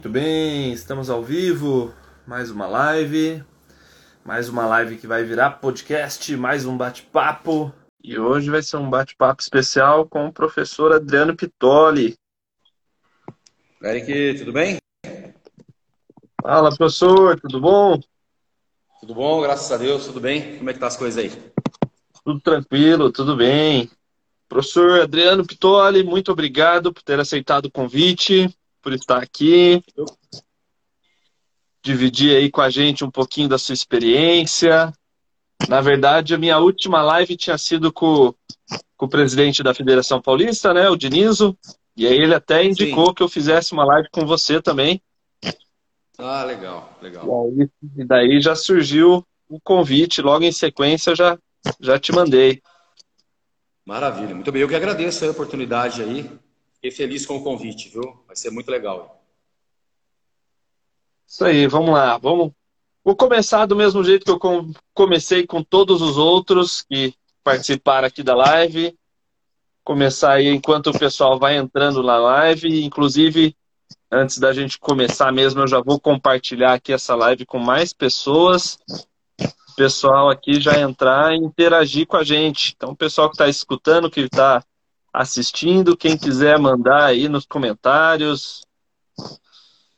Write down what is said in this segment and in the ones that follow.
Muito bem, estamos ao vivo, mais uma live, mais uma live que vai virar podcast, mais um bate-papo. E hoje vai ser um bate-papo especial com o professor Adriano Pitoli. Eric, tudo bem? Fala, professor, tudo bom? Tudo bom, graças a Deus, tudo bem? Como é que tá as coisas aí? Tudo tranquilo, tudo bem. Professor Adriano Pitoli, muito obrigado por ter aceitado o convite por estar aqui. Dividir aí com a gente um pouquinho da sua experiência. Na verdade, a minha última live tinha sido com, com o presidente da Federação Paulista, né, o Dinizo. E aí ele até indicou Sim. que eu fizesse uma live com você também. Ah, legal, legal. E, aí, e daí já surgiu o convite, logo em sequência já, já te mandei. Maravilha, muito bem. Eu que agradeço a oportunidade aí. Fiquei feliz com o convite, viu? Vai ser muito legal. Isso aí, vamos lá. Vamos... Vou começar do mesmo jeito que eu comecei com todos os outros que participaram aqui da live. Começar aí enquanto o pessoal vai entrando na live. Inclusive, antes da gente começar mesmo, eu já vou compartilhar aqui essa live com mais pessoas. O pessoal aqui já entrar e interagir com a gente. Então, o pessoal que está escutando, que está assistindo. Quem quiser mandar aí nos comentários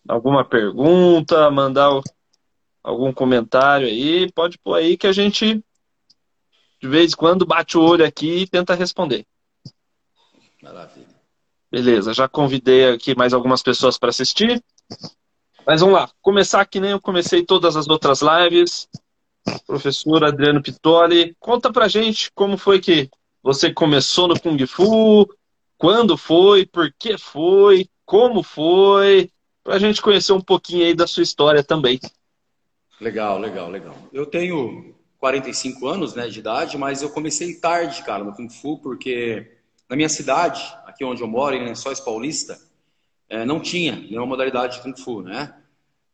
alguma pergunta, mandar algum comentário aí, pode pôr aí que a gente de vez em quando bate o olho aqui e tenta responder. Maravilha. Beleza, já convidei aqui mais algumas pessoas para assistir. Mas vamos lá, começar que nem eu comecei todas as outras lives. Professor Adriano Pitoli, conta pra gente como foi que você começou no Kung Fu? Quando foi? Por que foi? Como foi? Para a gente conhecer um pouquinho aí da sua história também. Legal, legal, legal. Eu tenho 45 anos né, de idade, mas eu comecei tarde, cara, no Kung Fu, porque na minha cidade, aqui onde eu moro, em Lençóis Paulista, é, não tinha nenhuma modalidade de Kung Fu, né?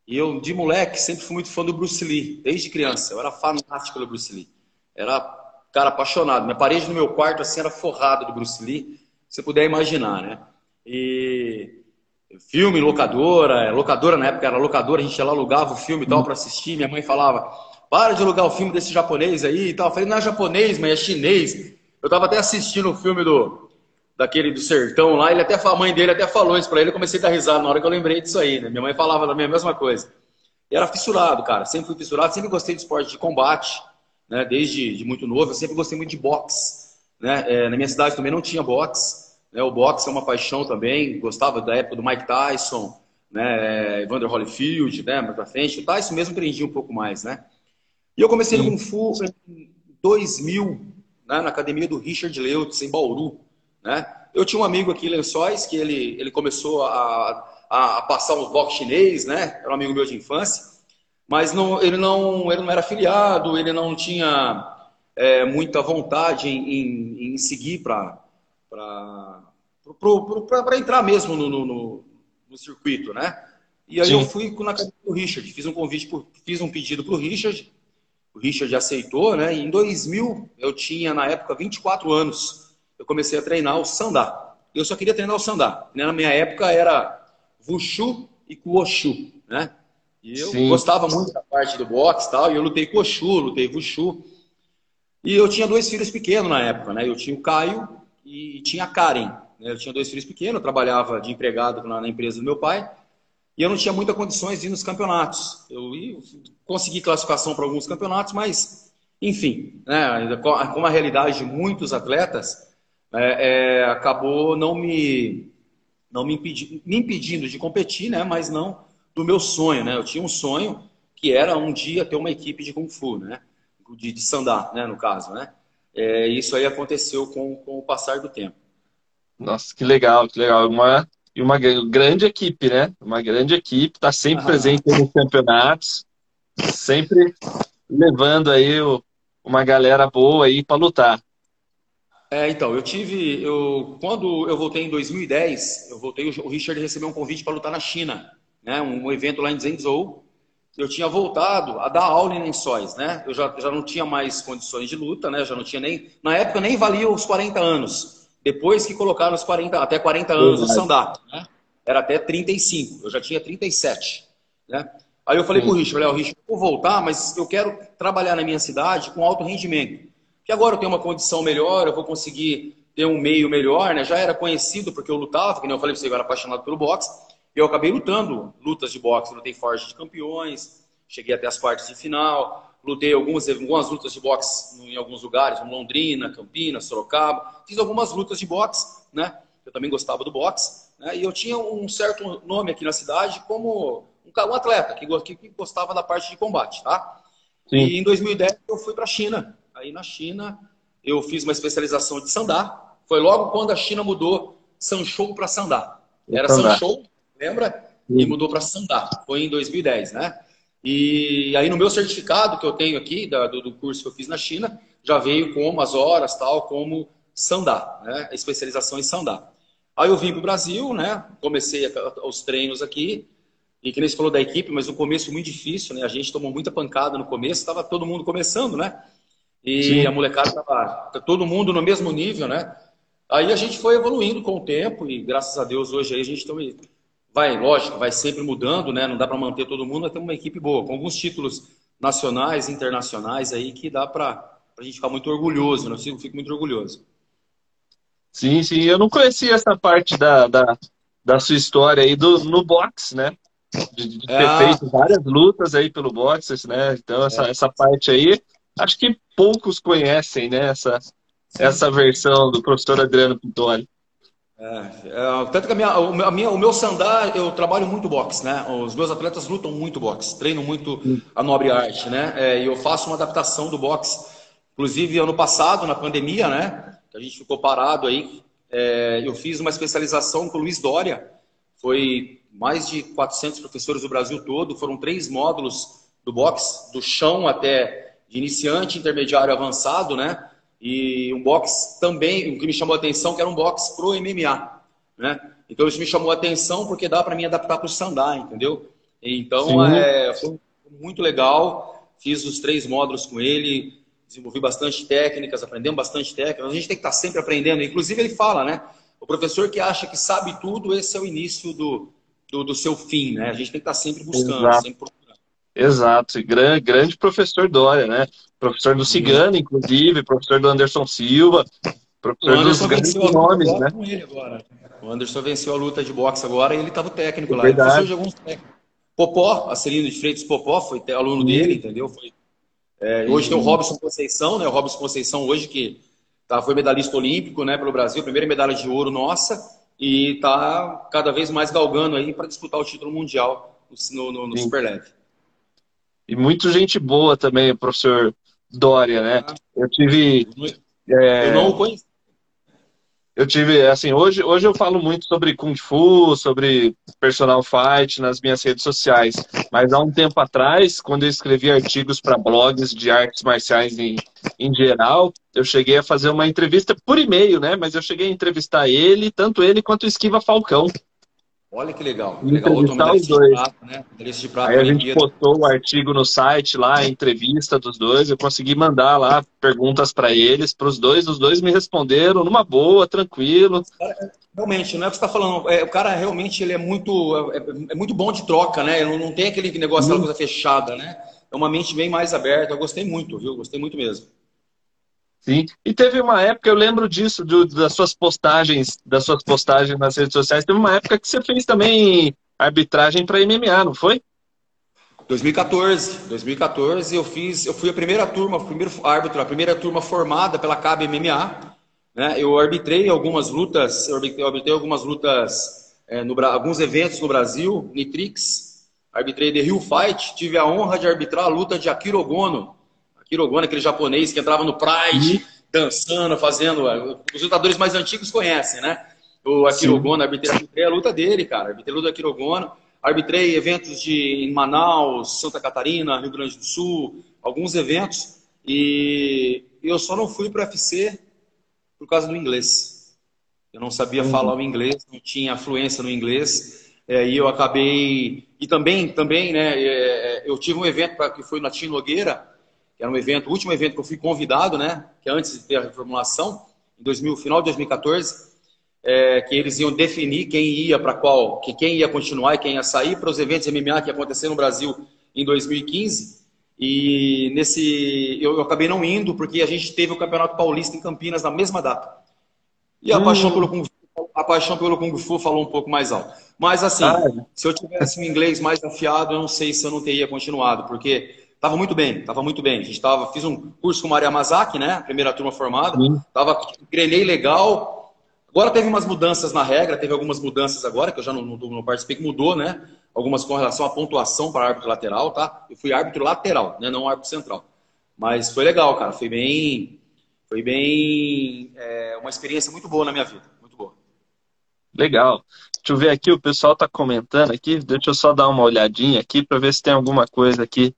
E eu, de moleque, sempre fui muito fã do Bruce Lee, desde criança. Eu era fanático pelo Bruce Lee. Era cara, apaixonado. Minha parede no meu quarto, assim, era forrada do Bruce Lee. Se você puder imaginar, né? E filme, locadora, é, locadora na época era locadora, a gente ia lá, alugava o filme e tal para assistir. Minha mãe falava, para de alugar o filme desse japonês aí e tal. Eu falei, não é japonês, mas é chinês. Eu tava até assistindo o filme do daquele do sertão lá, ele até a mãe dele até falou isso para ele, eu comecei a dar risada na hora que eu lembrei disso aí, né? Minha mãe falava também a mesma coisa. E era fissurado, cara, sempre fui fissurado, sempre gostei de esporte de combate né? Desde de muito novo, eu sempre gostei muito de boxe, né? É, na minha cidade também não tinha boxe, né? O boxe é uma paixão também, gostava da época do Mike Tyson, né? Evander Holyfield, né? Mais pra frente, o Tyson mesmo aprendi um pouco mais, né? E eu comecei Sim. no Kung Fu em 2000, né? na academia do Richard Leutz, em Bauru, né? Eu tinha um amigo aqui em Lençóis que ele, ele começou a, a, a passar uns boxe chinês, né? Era um amigo meu de infância mas não, ele, não, ele não era afiliado, ele não tinha é, muita vontade em, em, em seguir para entrar mesmo no, no, no, circuito, né? E aí Sim. eu fui na casa do Richard, fiz um convite, por, fiz um pedido para o Richard, o Richard aceitou, né? E em 2000, eu tinha na época 24 anos, eu comecei a treinar o Sandá. Eu só queria treinar o Sandá. Na minha época era Wushu e Kuoshu, né? E eu Sim. gostava muito da parte do boxe e tal, e eu lutei Cochu, lutei Wushu. E eu tinha dois filhos pequenos na época, né? Eu tinha o Caio e tinha a Karen. Né? Eu tinha dois filhos pequenos, eu trabalhava de empregado na empresa do meu pai, e eu não tinha muitas condições de ir nos campeonatos. Eu, eu consegui classificação para alguns campeonatos, mas, enfim, né? como a realidade de muitos atletas, é, é, acabou não me, não me, impedi, me impedindo de competir, né? mas não do meu sonho, né? Eu tinha um sonho que era um dia ter uma equipe de Kung Fu, né? De, de Sandá, né? No caso, né? É, isso aí aconteceu com, com o passar do tempo. Nossa, que legal, que legal. Uma, e uma grande equipe, né? Uma grande equipe, está sempre ah. presente nos campeonatos, sempre levando aí o, uma galera boa aí para lutar. É, então, eu tive, eu, quando eu voltei em 2010, eu voltei, o Richard recebeu um convite para lutar na China né, um evento lá em Zhengzhou. Eu tinha voltado a dar aula em lençóis, né? Eu já, já não tinha mais condições de luta, né? Já não tinha nem. Na época nem valia os 40 anos. Depois que colocaram os 40, até 40 anos o sandá, né? era até 35. Eu já tinha 37, né? Aí eu falei Sim. pro Richard, falei, Richard, eu vou voltar, mas eu quero trabalhar na minha cidade com alto rendimento. Que agora eu tenho uma condição melhor, eu vou conseguir ter um meio melhor, né? Já era conhecido porque eu lutava, que nem eu falei pra você, eu era apaixonado pelo boxe. Eu acabei lutando lutas de boxe, lutei Forte de Campeões, cheguei até as quartas de final, lutei algumas, algumas lutas de boxe em alguns lugares, como Londrina, Campinas, Sorocaba. Fiz algumas lutas de boxe, né? Eu também gostava do boxe. Né? E eu tinha um certo nome aqui na cidade como um atleta que, que gostava da parte de combate, tá? Sim. E em 2010 eu fui para a China. Aí na China eu fiz uma especialização de sandá. Foi logo quando a China mudou Sanshou para sandá. Era Sanshou, lembra? E mudou para sandá. Foi em 2010, né? E aí no meu certificado que eu tenho aqui da, do, do, curso que eu fiz na China já veio como as horas tal como sandá, né? A especialização em sandá. Aí eu vim para o Brasil, né? Comecei os treinos aqui e que nem você falou da equipe, mas o começo muito difícil, né? A gente tomou muita pancada no começo, estava todo mundo começando, né? E Sim. a molecada estava todo mundo no mesmo nível, né? Aí a gente foi evoluindo com o tempo e graças a Deus hoje aí a gente também vai, lógico, vai sempre mudando, né? Não dá para manter todo mundo, mas tem uma equipe boa, com alguns títulos nacionais, internacionais aí que dá para a gente ficar muito orgulhoso, né? Eu fico muito orgulhoso. Sim, sim. Eu não conhecia essa parte da, da, da sua história aí do, no box, né? de, de ter é. feito várias lutas aí pelo boxe, né? Então essa, é. essa parte aí, acho que poucos conhecem, né? Essa, essa versão do professor Adriano Pintoli. É, é, tanto que a minha, a minha, o meu sandá, eu trabalho muito boxe, né? Os meus atletas lutam muito boxe, treinam muito a nobre arte, né? É, e eu faço uma adaptação do boxe. Inclusive, ano passado, na pandemia, né? A gente ficou parado aí, é, eu fiz uma especialização com o Luiz Dória. Foi mais de 400 professores do Brasil todo, foram três módulos do box, do chão até de iniciante, intermediário, avançado, né? E um box também, o que me chamou a atenção, que era um box pro MMA, né? Então isso me chamou a atenção porque dá para mim adaptar para o sandá, entendeu? Então é, foi muito legal, fiz os três módulos com ele, desenvolvi bastante técnicas, aprendemos bastante técnicas. A gente tem que estar tá sempre aprendendo. Inclusive ele fala, né? O professor que acha que sabe tudo, esse é o início do, do, do seu fim, né? A gente tem que estar sempre buscando, Exato. sempre procurando. Exato, grande, grande professor Dória, né? Professor do Cigano, inclusive, professor do Anderson Silva, professor dos grandes nomes, né? O Anderson venceu a luta de boxe agora e ele estava técnico é lá. Verdade. Ele de alguns técnicos. Popó, Acelino de Freitas Popó, foi aluno dele, entendeu? Foi, é, hoje tem o Robson Conceição, né? O Robson Conceição hoje que tá, foi medalhista olímpico, né, pelo Brasil, primeira medalha de ouro nossa e está cada vez mais galgando aí para disputar o título mundial no, no, no Super Leve. E muita gente boa também, professor Dória, né? Eu tive. É... Eu não o conheci eu tive, assim, hoje, hoje eu falo muito sobre Kung Fu, sobre personal fight nas minhas redes sociais. Mas há um tempo atrás, quando eu escrevi artigos para blogs de artes marciais em, em geral, eu cheguei a fazer uma entrevista por e-mail, né? Mas eu cheguei a entrevistar ele, tanto ele quanto o Esquiva Falcão. Olha que legal. legal. Outro os dois. Prata, né? de prata, Aí a gente postou o artigo no site lá, a entrevista dos dois. Eu consegui mandar lá perguntas para eles, para os dois. Os dois me responderam numa boa, tranquilo. Realmente, não é o que você está falando. É, o cara realmente ele é muito, é, é, muito bom de troca, né? Ele não tem aquele negócio, aquela hum. coisa fechada, né? É uma mente bem mais aberta. Eu gostei muito, viu? Gostei muito mesmo. Sim. E teve uma época, eu lembro disso, do, das suas postagens, das suas postagens nas redes sociais, teve uma época que você fez também arbitragem para MMA, não foi? 2014. 2014 eu fiz, eu fui a primeira turma, o primeiro árbitro, a primeira turma formada pela CAB MMA. Né? Eu arbitrei algumas lutas, eu arbitrei, algumas lutas, é, no, alguns eventos no Brasil, Nitrix, arbitrei The Hill Fight, tive a honra de arbitrar a luta de Akira Ogono, Hirogona, aquele japonês que entrava no Pride, uhum. dançando, fazendo. Os lutadores mais antigos conhecem, né? O Akira Ogono, arbitrei, arbitrei a luta dele, cara. Arbitrei a luta do Akira Ogono. Arbitrei eventos de, em Manaus, Santa Catarina, Rio Grande do Sul, alguns eventos. E eu só não fui para o UFC por causa do inglês. Eu não sabia uhum. falar o inglês, não tinha fluência no inglês. É, e eu acabei. E também, também né, é, eu tive um evento pra, que foi na Tim Nogueira, era um evento, o último evento que eu fui convidado, né? Que é antes de ter a reformulação, em 2000, final de 2014. é, que eles iam definir quem ia para qual, que quem ia continuar e quem ia sair para os eventos MMA que ia acontecer no Brasil em 2015. E nesse eu, eu, acabei não indo porque a gente teve o Campeonato Paulista em Campinas na mesma data. E a hum. paixão pelo Kung Fu, a paixão pelo Kung Fu falou um pouco mais alto. Mas assim, ah, é. se eu tivesse um inglês mais afiado, eu não sei se eu não teria continuado, porque estava muito bem, estava muito bem. A gente tava, fiz um curso com o Maria Mazaki, né? Primeira turma formada. Sim. Tava, treinei legal, Agora teve umas mudanças na regra, teve algumas mudanças agora, que eu já não, não, não participei, que mudou, né? Algumas com relação à pontuação para árbitro lateral, tá? Eu fui árbitro lateral, né? Não árbitro central. Mas foi legal, cara. Foi bem. Foi bem. É, uma experiência muito boa na minha vida. Muito boa. Legal. Deixa eu ver aqui, o pessoal está comentando aqui. Deixa eu só dar uma olhadinha aqui para ver se tem alguma coisa aqui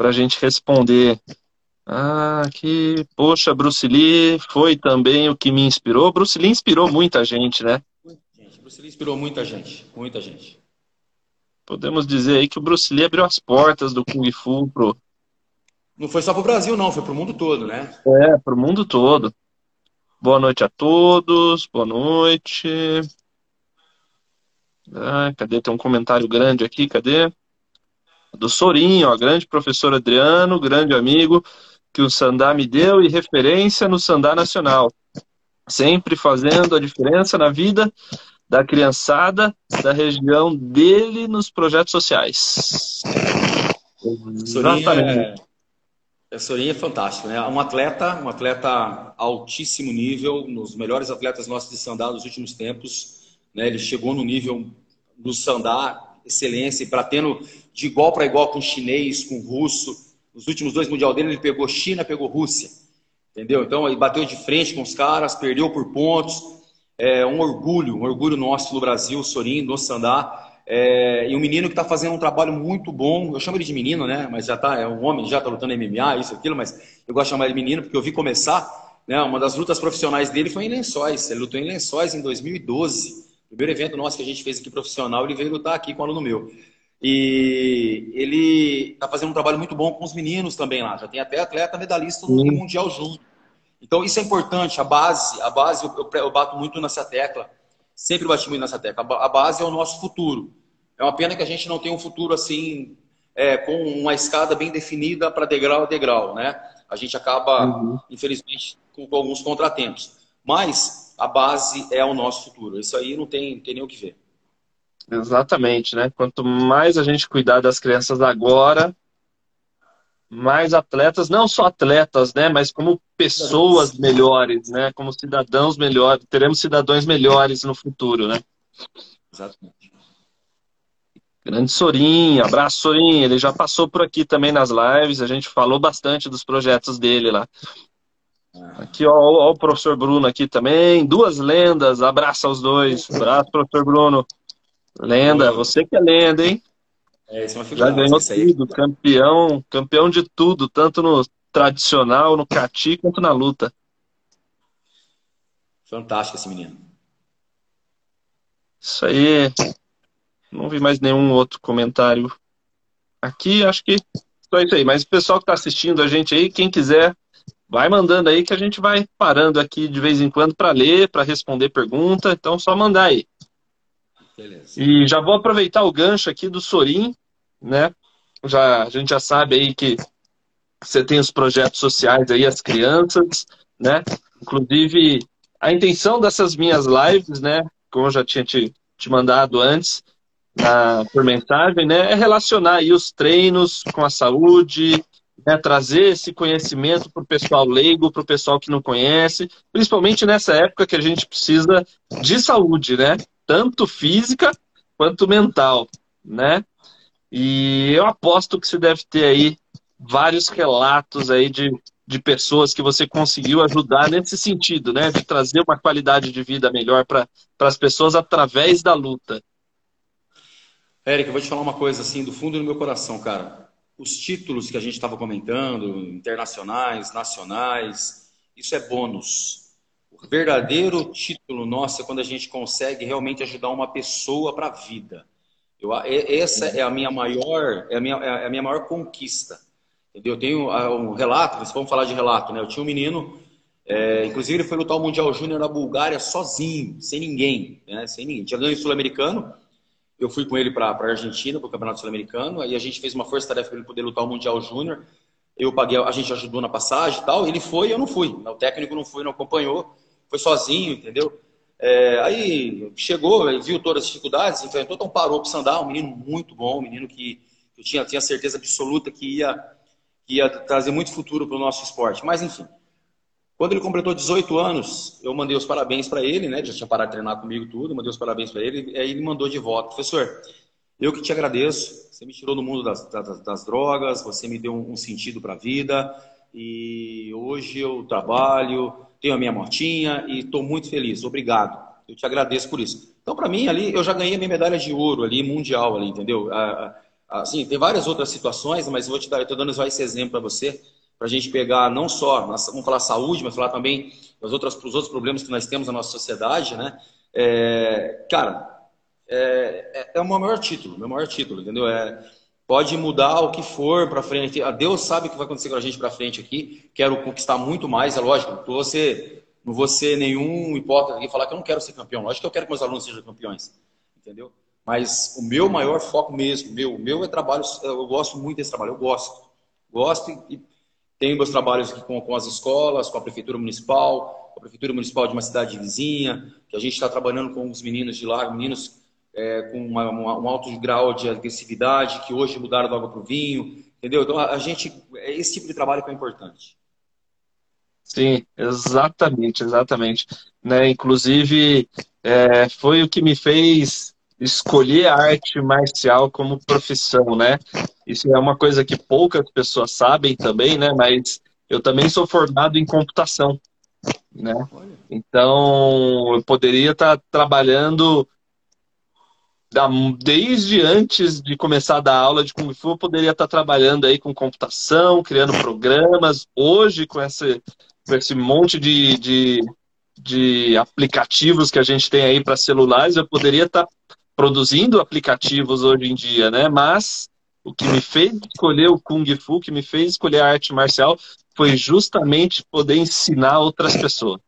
para a gente responder. Ah, que, poxa, Bruce Lee foi também o que me inspirou. Bruce Lee inspirou muita gente, né? Muita gente. Bruce Lee inspirou muita gente, muita gente. Podemos dizer aí que o Bruce Lee abriu as portas do Kung Fu pro... Não foi só pro Brasil, não, foi pro mundo todo, né? É, pro mundo todo. Boa noite a todos, boa noite. Ah, cadê? Tem um comentário grande aqui, cadê? Do Sorinho, ó, grande professor Adriano, grande amigo que o Sandá me deu e referência no Sandá Nacional. Sempre fazendo a diferença na vida da criançada da região dele nos projetos sociais. Sorinha é, Sorinha é fantástico, né? Um atleta, um atleta altíssimo nível, nos melhores atletas nossos de Sandá dos últimos tempos. Né? Ele chegou no nível do Sandá, excelência, para tendo de igual para igual com chinês, com russo, nos últimos dois mundial dele, ele pegou China, pegou Rússia. Entendeu? Então, ele bateu de frente com os caras, perdeu por pontos. É um orgulho, um orgulho nosso no Brasil, Sorin, no Sandá. É, e um menino que está fazendo um trabalho muito bom. Eu chamo ele de menino, né? Mas já tá, é um homem, já está lutando MMA, isso, aquilo, mas eu gosto de chamar ele de menino porque eu vi começar. Né, uma das lutas profissionais dele foi em Lençóis. Ele lutou em Lençóis em 2012. Primeiro evento nosso que a gente fez aqui profissional, ele veio lutar aqui com um aluno meu. E ele está fazendo um trabalho muito bom com os meninos também lá. Já tem até atleta medalhista no Sim. Mundial junto. Então isso é importante. A base, a base eu, eu, bato muito nessa tecla. Sempre bati muito nessa tecla. A base é o nosso futuro. É uma pena que a gente não tem um futuro assim é, com uma escada bem definida para degrau a degrau, né? A gente acaba, uhum. infelizmente, com, com, alguns contratempos. Mas a base é o nosso futuro. Isso aí não tem, tem nem o que ver. Exatamente, né? Quanto mais a gente cuidar das crianças agora, mais atletas, não só atletas, né? Mas como pessoas melhores, né? Como cidadãos melhores, teremos cidadãos melhores no futuro, né? Exatamente. Grande Sorin, abraço Sorin, ele já passou por aqui também nas lives, a gente falou bastante dos projetos dele lá. Ah. Aqui, ó, ó, o professor Bruno aqui também, duas lendas, abraço aos dois, abraço professor Bruno. Lenda, você que é lenda, hein? É, isso é uma figura. Já ganhou tudo, campeão, campeão de tudo, tanto no tradicional, no cati, quanto na luta. Fantástico esse menino. Isso aí. Não vi mais nenhum outro comentário aqui, acho que só isso aí. Mas o pessoal que está assistindo a gente aí, quem quiser, vai mandando aí que a gente vai parando aqui de vez em quando para ler, para responder pergunta. Então, só mandar aí. Beleza. E já vou aproveitar o gancho aqui do Sorim, né? Já, a gente já sabe aí que você tem os projetos sociais aí, as crianças, né? Inclusive, a intenção dessas minhas lives, né? Como eu já tinha te, te mandado antes, na, por mensagem, né? É relacionar aí os treinos com a saúde, né, trazer esse conhecimento para o pessoal leigo, para o pessoal que não conhece, principalmente nessa época que a gente precisa de saúde, né? tanto física quanto mental, né? E eu aposto que você deve ter aí vários relatos aí de, de pessoas que você conseguiu ajudar nesse sentido, né? De trazer uma qualidade de vida melhor para as pessoas através da luta. Eric, eu vou te falar uma coisa assim do fundo do meu coração, cara. Os títulos que a gente estava comentando, internacionais, nacionais, isso é bônus verdadeiro título nosso é quando a gente consegue realmente ajudar uma pessoa para a vida. Eu, essa é a minha maior, é a minha, é a minha maior conquista. Entendeu? Eu tenho ah, um relato, vamos falar de relato, né? Eu tinha um menino É, inclusive, ele foi lutar o Mundial Júnior na Bulgária sozinho, sem ninguém, né? Sem ninguém. Tinha ganho o Sul-Americano. Eu fui com ele para a Argentina, para o Campeonato Sul-Americano. Aí a gente fez uma força-tarefa para ele poder lutar o Mundial Júnior. Eu paguei, a gente ajudou na passagem e tal. Ele foi eu não fui. O técnico não foi, não acompanhou. Foi sozinho, entendeu? É, aí chegou, viu todas as dificuldades, enfrentou, então parou para o Sandal. Um menino muito bom, um menino que eu tinha, tinha certeza absoluta que ia, que ia trazer muito futuro para o nosso esporte. Mas, enfim. Quando ele completou 18 anos, eu mandei os parabéns para ele, né? Já tinha parado de treinar comigo tudo, mandei os parabéns para ele. Aí ele mandou de volta, professor, eu que te agradeço. Você me tirou do mundo das, das, das drogas, você me deu um, um sentido para a vida. E hoje eu trabalho, tenho a minha motinha e estou muito feliz. Obrigado. Eu te agradeço por isso. Então, para mim, ali, eu já ganhei a minha medalha de ouro ali, mundial ali, entendeu? Assim, tem várias outras situações, mas vou te dar, eu estou dando só esse exemplo para você para a gente pegar não só, vamos falar saúde, mas falar também dos outros, os outros problemas que nós temos na nossa sociedade, né? É, cara, é, é, é o meu maior título, meu maior título, entendeu? É, pode mudar o que for para frente. Deus sabe o que vai acontecer com a gente para frente aqui. Quero conquistar muito mais, é lógico. Não vou ser, não vou ser nenhum hipócrita aqui falar que eu não quero ser campeão. Lógico que eu quero que meus alunos sejam campeões, entendeu? Mas o meu maior foco mesmo, meu, meu é trabalho. Eu gosto muito desse trabalho, eu gosto, gosto e tenho meus trabalhos aqui com, com as escolas, com a Prefeitura Municipal, com a Prefeitura Municipal de uma cidade vizinha, que a gente está trabalhando com os meninos de lá, meninos é, com uma, uma, um alto grau de agressividade, que hoje mudaram da água para o vinho, entendeu? Então, a, a gente, é esse tipo de trabalho que é importante. Sim, exatamente, exatamente. Né? Inclusive, é, foi o que me fez escolher a arte marcial como profissão, né? Isso é uma coisa que poucas pessoas sabem também, né? Mas eu também sou formado em computação, né? Então, eu poderia estar trabalhando desde antes de começar a dar aula de Kung Fu, eu poderia estar trabalhando aí com computação, criando programas. Hoje, com esse, com esse monte de, de, de aplicativos que a gente tem aí para celulares, eu poderia estar produzindo aplicativos hoje em dia, né? Mas o que me fez escolher o Kung Fu, que me fez escolher a arte marcial, foi justamente poder ensinar outras pessoas.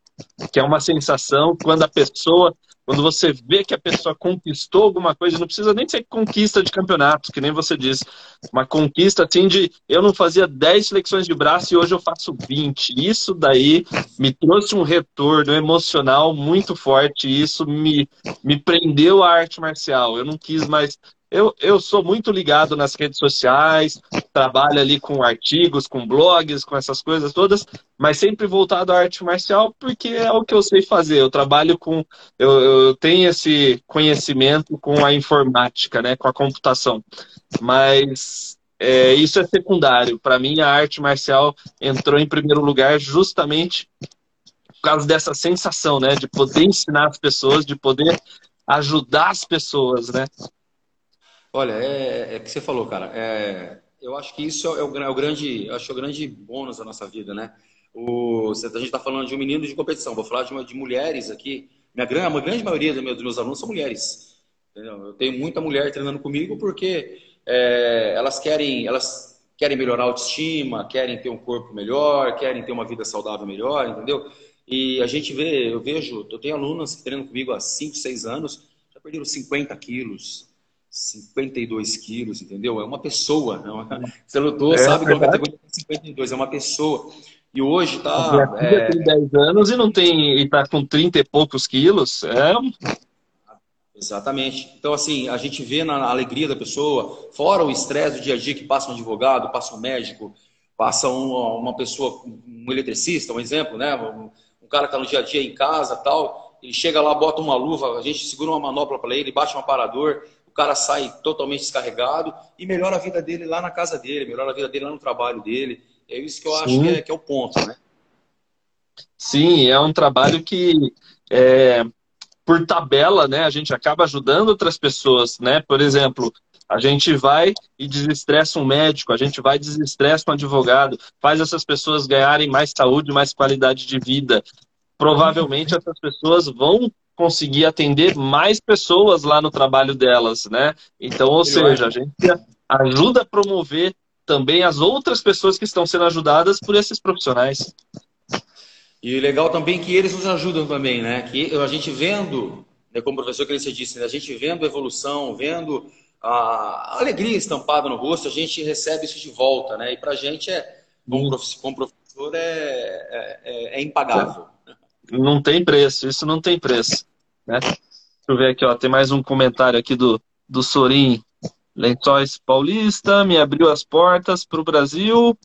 Que é uma sensação quando a pessoa quando você vê que a pessoa conquistou alguma coisa, não precisa nem ser conquista de campeonato, que nem você disse. Uma conquista assim de eu não fazia 10 flexões de braço e hoje eu faço 20. Isso daí me trouxe um retorno emocional muito forte. Isso me, me prendeu à arte marcial. Eu não quis mais eu, eu sou muito ligado nas redes sociais, trabalho ali com artigos, com blogs, com essas coisas todas, mas sempre voltado à arte marcial porque é o que eu sei fazer. Eu trabalho com. Eu, eu tenho esse conhecimento com a informática, né, com a computação. Mas é, isso é secundário. Para mim, a arte marcial entrou em primeiro lugar justamente por causa dessa sensação, né, de poder ensinar as pessoas, de poder ajudar as pessoas, né? Olha, é, é que você falou, cara. É, eu acho que isso é o, é o grande, acho é o grande bônus da nossa vida, né? O, a gente está falando de um menino de competição. Vou falar de, uma, de mulheres aqui. Minha grande, a grande maioria dos meus, dos meus alunos são mulheres. Entendeu? Eu tenho muita mulher treinando comigo porque é, elas querem, elas querem melhorar a autoestima, querem ter um corpo melhor, querem ter uma vida saudável melhor, entendeu? E a gente vê, eu vejo, eu tenho alunas que treinam comigo há 5, 6 anos, já perderam 50 quilos, 52 quilos, entendeu? É uma pessoa. É uma... Você lutou, é, sabe é a categoria 52, é uma pessoa. E hoje tá. É... tem 10 anos e não tem. e tá com 30 e poucos quilos. É. Exatamente. Então, assim, a gente vê na alegria da pessoa, fora o estresse do dia a dia que passa um advogado, passa um médico, passa um, uma pessoa, um eletricista, um exemplo, né? Um, um cara que tá no dia a dia em casa tal. Ele chega lá, bota uma luva, a gente segura uma manopla para ele, bate um aparador, o cara sai totalmente descarregado e melhora a vida dele lá na casa dele, melhora a vida dele lá no trabalho dele. É isso que eu Sim. acho que é, que é, o ponto, né? Sim, é um trabalho que, é, por tabela, né, a gente acaba ajudando outras pessoas, né? Por exemplo, a gente vai e desestressa um médico, a gente vai e desestressa um advogado, faz essas pessoas ganharem mais saúde, mais qualidade de vida. Provavelmente essas pessoas vão conseguir atender mais pessoas lá no trabalho delas, né? Então, ou seja, a gente ajuda a promover também as outras pessoas que estão sendo ajudadas por esses profissionais. E legal também que eles nos ajudam também, né? Que a gente vendo, né, como o professor Clícia disse, né, a gente vendo a evolução, vendo a alegria estampada no rosto, a gente recebe isso de volta, né? E pra gente é, como, professor, é, é, é, é impagável. Não tem preço, isso não tem preço. Né? Deixa eu ver aqui, ó, tem mais um comentário aqui do, do Sorim. Lençóis Paulista me abriu as portas para o Brasil.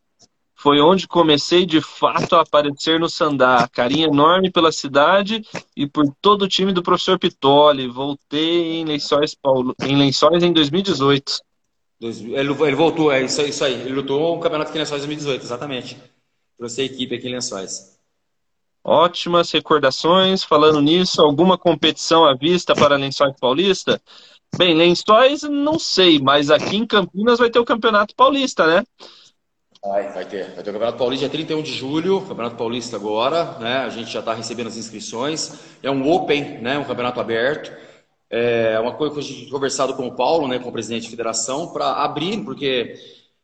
Foi onde comecei de fato a aparecer no Sandá. Carinho enorme pela cidade e por todo o time do professor Pitoli. Voltei em Lençóis, Paulo, em, Lençóis em 2018. Ele, voltou, é isso, isso aí. Ele lutou o campeonato aqui em Lençóis em 2018, exatamente. Trouxe a equipe aqui em Lençóis. Ótimas recordações. Falando nisso, alguma competição à vista para Lençóis Paulista? Bem, Lençóis não sei, mas aqui em Campinas vai ter o Campeonato Paulista, né? Vai, vai ter. Vai ter o Campeonato Paulista dia 31 de julho, Campeonato Paulista agora, né? A gente já está recebendo as inscrições. É um Open, né? Um campeonato aberto. É uma coisa que a gente conversado com o Paulo, né? Com o presidente da federação, para abrir, porque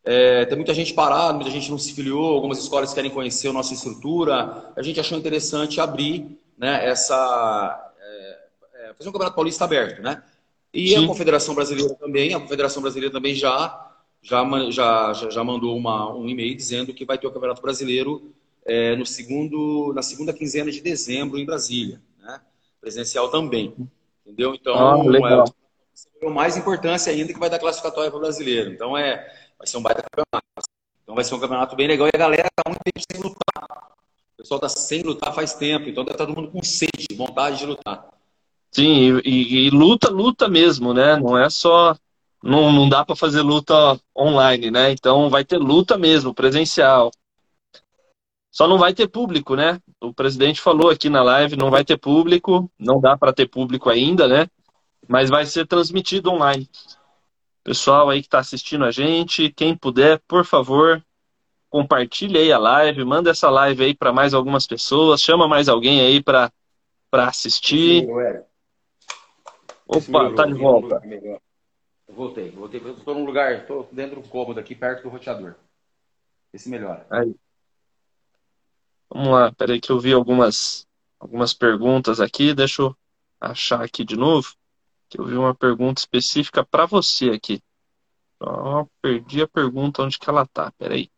é, tem muita gente parada, muita gente não se filiou, algumas escolas querem conhecer a nossa estrutura. A gente achou interessante abrir né, essa. É, é, fazer um campeonato paulista aberto, né? E Sim. a Confederação Brasileira também, a Confederação Brasileira também já, já, já, já mandou uma, um e-mail dizendo que vai ter o Campeonato Brasileiro é, no segundo, na segunda quinzena de dezembro em Brasília, né? Presencial também. Entendeu? Então, ah, é, o mais importância ainda que vai dar classificatória para o brasileiro. Então, é, Vai ser um baita campeonato. Então vai ser um campeonato bem legal e a galera tá muito tempo sem lutar. O pessoal tá sem lutar faz tempo, então tá todo mundo com sede, vontade de lutar. Sim, e, e luta, luta mesmo, né? Não é só. Não, não dá para fazer luta online, né? Então vai ter luta mesmo, presencial. Só não vai ter público, né? O presidente falou aqui na live, não vai ter público, não dá para ter público ainda, né? Mas vai ser transmitido online. Pessoal aí que está assistindo a gente, quem puder, por favor, compartilhe aí a live, manda essa live aí para mais algumas pessoas, chama mais alguém aí para assistir. Opa, tá de volta. Eu voltei, voltei. Eu estou num lugar, estou dentro do cômodo aqui, perto do roteador. Esse melhora. Aí. Vamos lá, peraí que eu vi algumas, algumas perguntas aqui, deixa eu achar aqui de novo que eu vi uma pergunta específica para você aqui. Ó, perdi a pergunta onde que ela tá. Peraí.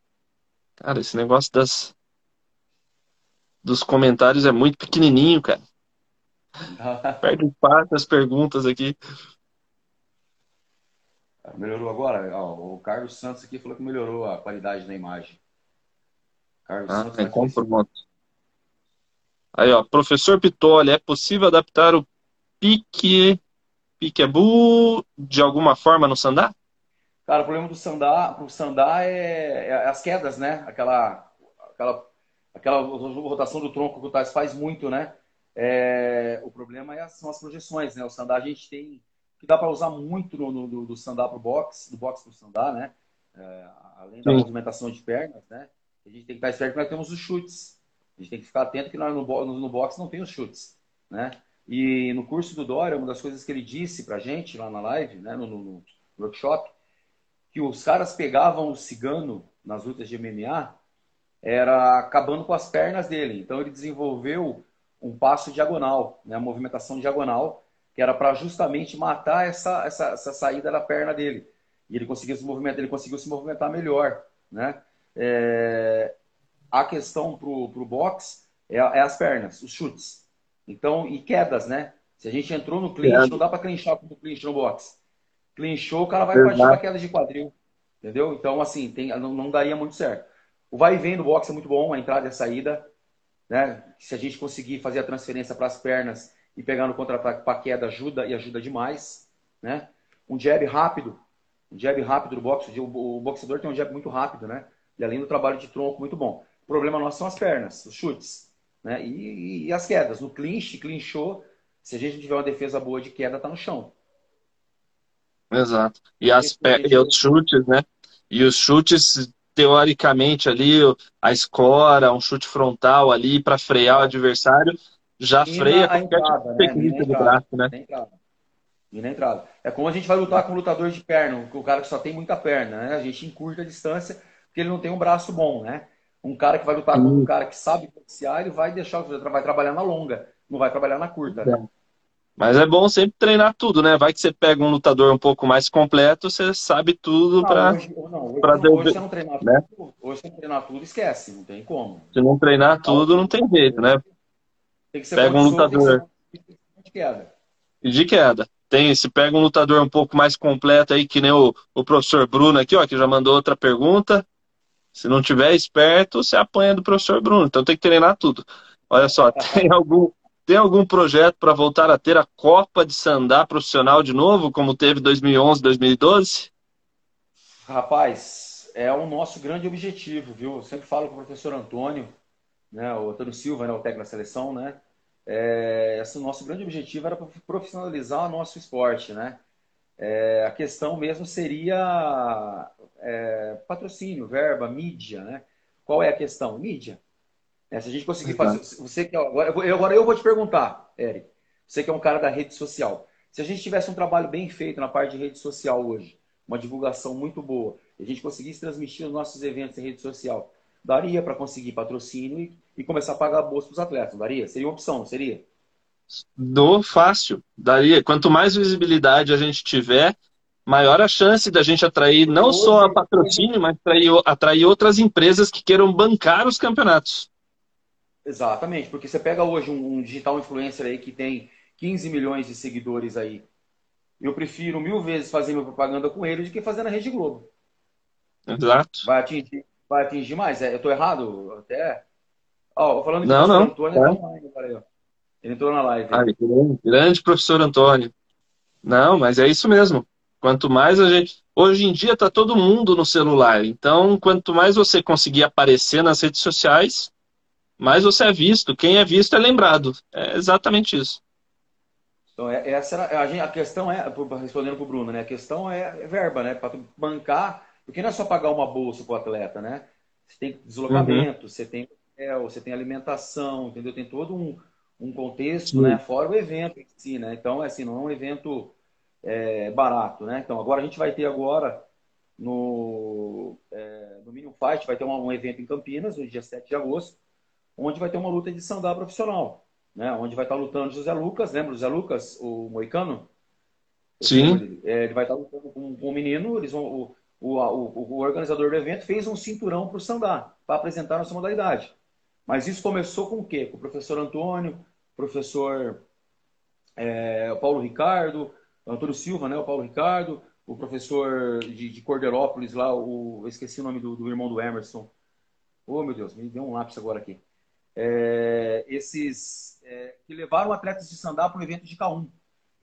Cara, esse negócio das dos comentários é muito pequenininho, cara. Perde fácil as perguntas aqui. Melhorou agora? o Carlos Santos aqui falou que melhorou a qualidade da imagem. Carlos ah, Santos. É como Aí, ó, professor Pitoli, é possível adaptar o pique Piquebu de alguma forma no Sandá? Cara, o problema do Sandá, o Sandá é, é, as quedas, né? Aquela, aquela, aquela rotação do tronco que o Tais faz muito, né? É, o problema é, são as projeções, né? O Sandá a gente tem que dá para usar muito no, no, do Sandá para o box, do box para o Sandá, né? É, além da Sim. movimentação de pernas, né? A gente tem que estar esperto que nós temos os chutes. A gente tem que ficar atento que nós no, no, no box não tem os chutes, né? E no curso do Dória, uma das coisas que ele disse pra gente lá na live, né, no, no, workshop, que os caras pegavam o cigano nas lutas de MMA, era acabando com as pernas dele. Então ele desenvolveu um passo diagonal, né, a movimentação diagonal, que era para justamente matar essa, essa, essa, saída da perna dele. E ele conseguiu se movimentar, ele conseguiu se movimentar melhor, né? É... A questão pro, pro box é, é as pernas, os chutes. Então, e quedas, né? Se a gente entrou no clinch, é. não dá para clinchar com o clinch no box. Clinchou, o cara vai partir para queda de quadril. Entendeu? Então, assim, tem, não, não daria muito certo. O vai e vem do box é muito bom, a entrada e a saída. Né? Se a gente conseguir fazer a transferência para as pernas e pegar no contra-ataque para queda, ajuda e ajuda demais. Né? Um jab rápido, um jab rápido do boxe. O, o boxeador tem um jab muito rápido, né? E além do trabalho de tronco, muito bom. O problema nosso são as pernas, os chutes. Né? E, e, as quedas. No clinch, clinchou. Se a gente tiver uma defesa boa de queda, tá no chão. Exato. E, as, e os chutes, né? E os chutes, teoricamente, ali, a escora, um chute frontal ali para frear o adversário, já e freia qualquer entrada, tipo de técnica né? do braço, né? E na entrada. É como a gente vai lutar com um lutador de perna, o cara que só tem muita perna, né? A gente encurta a distância porque ele não tem um braço bom, né? Um cara que vai lutar com um cara que sabe boxear, ele vai deixar, vai trabalhar na longa, não vai trabalhar na curta, né? Mas é bom sempre treinar tudo, né? Vai que você pega um lutador um pouco mais completo, você sabe tudo para. Hoje, não, hoje, pra hoje, você não treinar né? tudo, hoje você não treinar tudo, esquece, não tem como. Se não treinar tudo, não tem jeito, né? Tem que ser pega um lutador. De queda. De queda. Tem, se pega um lutador um pouco mais completo aí, que nem o, o professor Bruno aqui, ó, que já mandou outra pergunta. Se não tiver esperto, você apanha do professor Bruno. Então tem que treinar tudo. Olha só, tem algum, tem algum projeto para voltar a ter a Copa de Sandá profissional de novo, como teve 2011, 2012? Rapaz, é o nosso grande objetivo, viu? Eu sempre falo com o professor Antônio, né, o Antônio Silva, né, o técnico da seleção, né? É, esse nosso grande objetivo era profissionalizar o nosso esporte, né? É, a questão mesmo seria é, patrocínio, verba, mídia, né? Qual é a questão? Mídia. É, se a gente conseguir fazer. Você que, agora, eu, agora eu vou te perguntar, Eric. Você que é um cara da rede social. Se a gente tivesse um trabalho bem feito na parte de rede social hoje, uma divulgação muito boa, e a gente conseguisse transmitir os nossos eventos em rede social, daria para conseguir patrocínio e, e, começar a pagar bolsa para os atletas, daria? Seria uma opção, seria? Do fácil, daria. Quanto mais visibilidade a gente tiver, maior a chance da gente atrair não só a patrocínio, mas atrair, atrair outras empresas que queiram bancar os campeonatos. Exatamente, porque você pega hoje um, um, digital influencer aí que tem 15 milhões de seguidores aí. Eu prefiro mil vezes fazer minha propaganda com ele do que fazer na Rede Globo. Exato. Vai atingir, vai atingir mais. É, eu tô errado? Até. Ó, falando de não, não. Antônio, é. online, ele entrou na live. Ah, grande, grande professor Antônio. Não, mas é isso mesmo. Quanto mais a gente. Hoje em dia está todo mundo no celular. Então, quanto mais você conseguir aparecer nas redes sociais, mais você é visto. Quem é visto é lembrado. É exatamente isso. Então, é, essa era, a, gente, a questão é, respondendo para o Bruno, né? A questão é verba, né? Para bancar, porque não é só pagar uma bolsa para o atleta, né? Você tem deslocamento, uhum. você tem hotel, você tem alimentação, entendeu? Tem todo um, um contexto, né? Fora o evento em si, né? Então, é assim, não é um evento é, barato, né? Então, agora a gente vai ter agora no, é, no Minimum Fight, vai ter um, um evento em Campinas, no dia 7 de agosto, onde vai ter uma luta de sandá profissional, né? Onde vai estar lutando José Lucas, lembra José Lucas, o moicano? Sim. É, ele vai estar lutando com, com um menino, eles vão, o, o, o, o, organizador do evento fez um cinturão para o sandá, para apresentar nossa modalidade. Mas isso começou com o quê? Com o professor Antônio, professor é, Paulo Ricardo, Antônio Silva, né? O Paulo Ricardo, o professor de, de Corderópolis lá, o, eu esqueci o nome do, do irmão do Emerson. Oh, meu Deus, me deu um lápis agora aqui é, esses é, que levaram atletas de sandá para o evento de K1.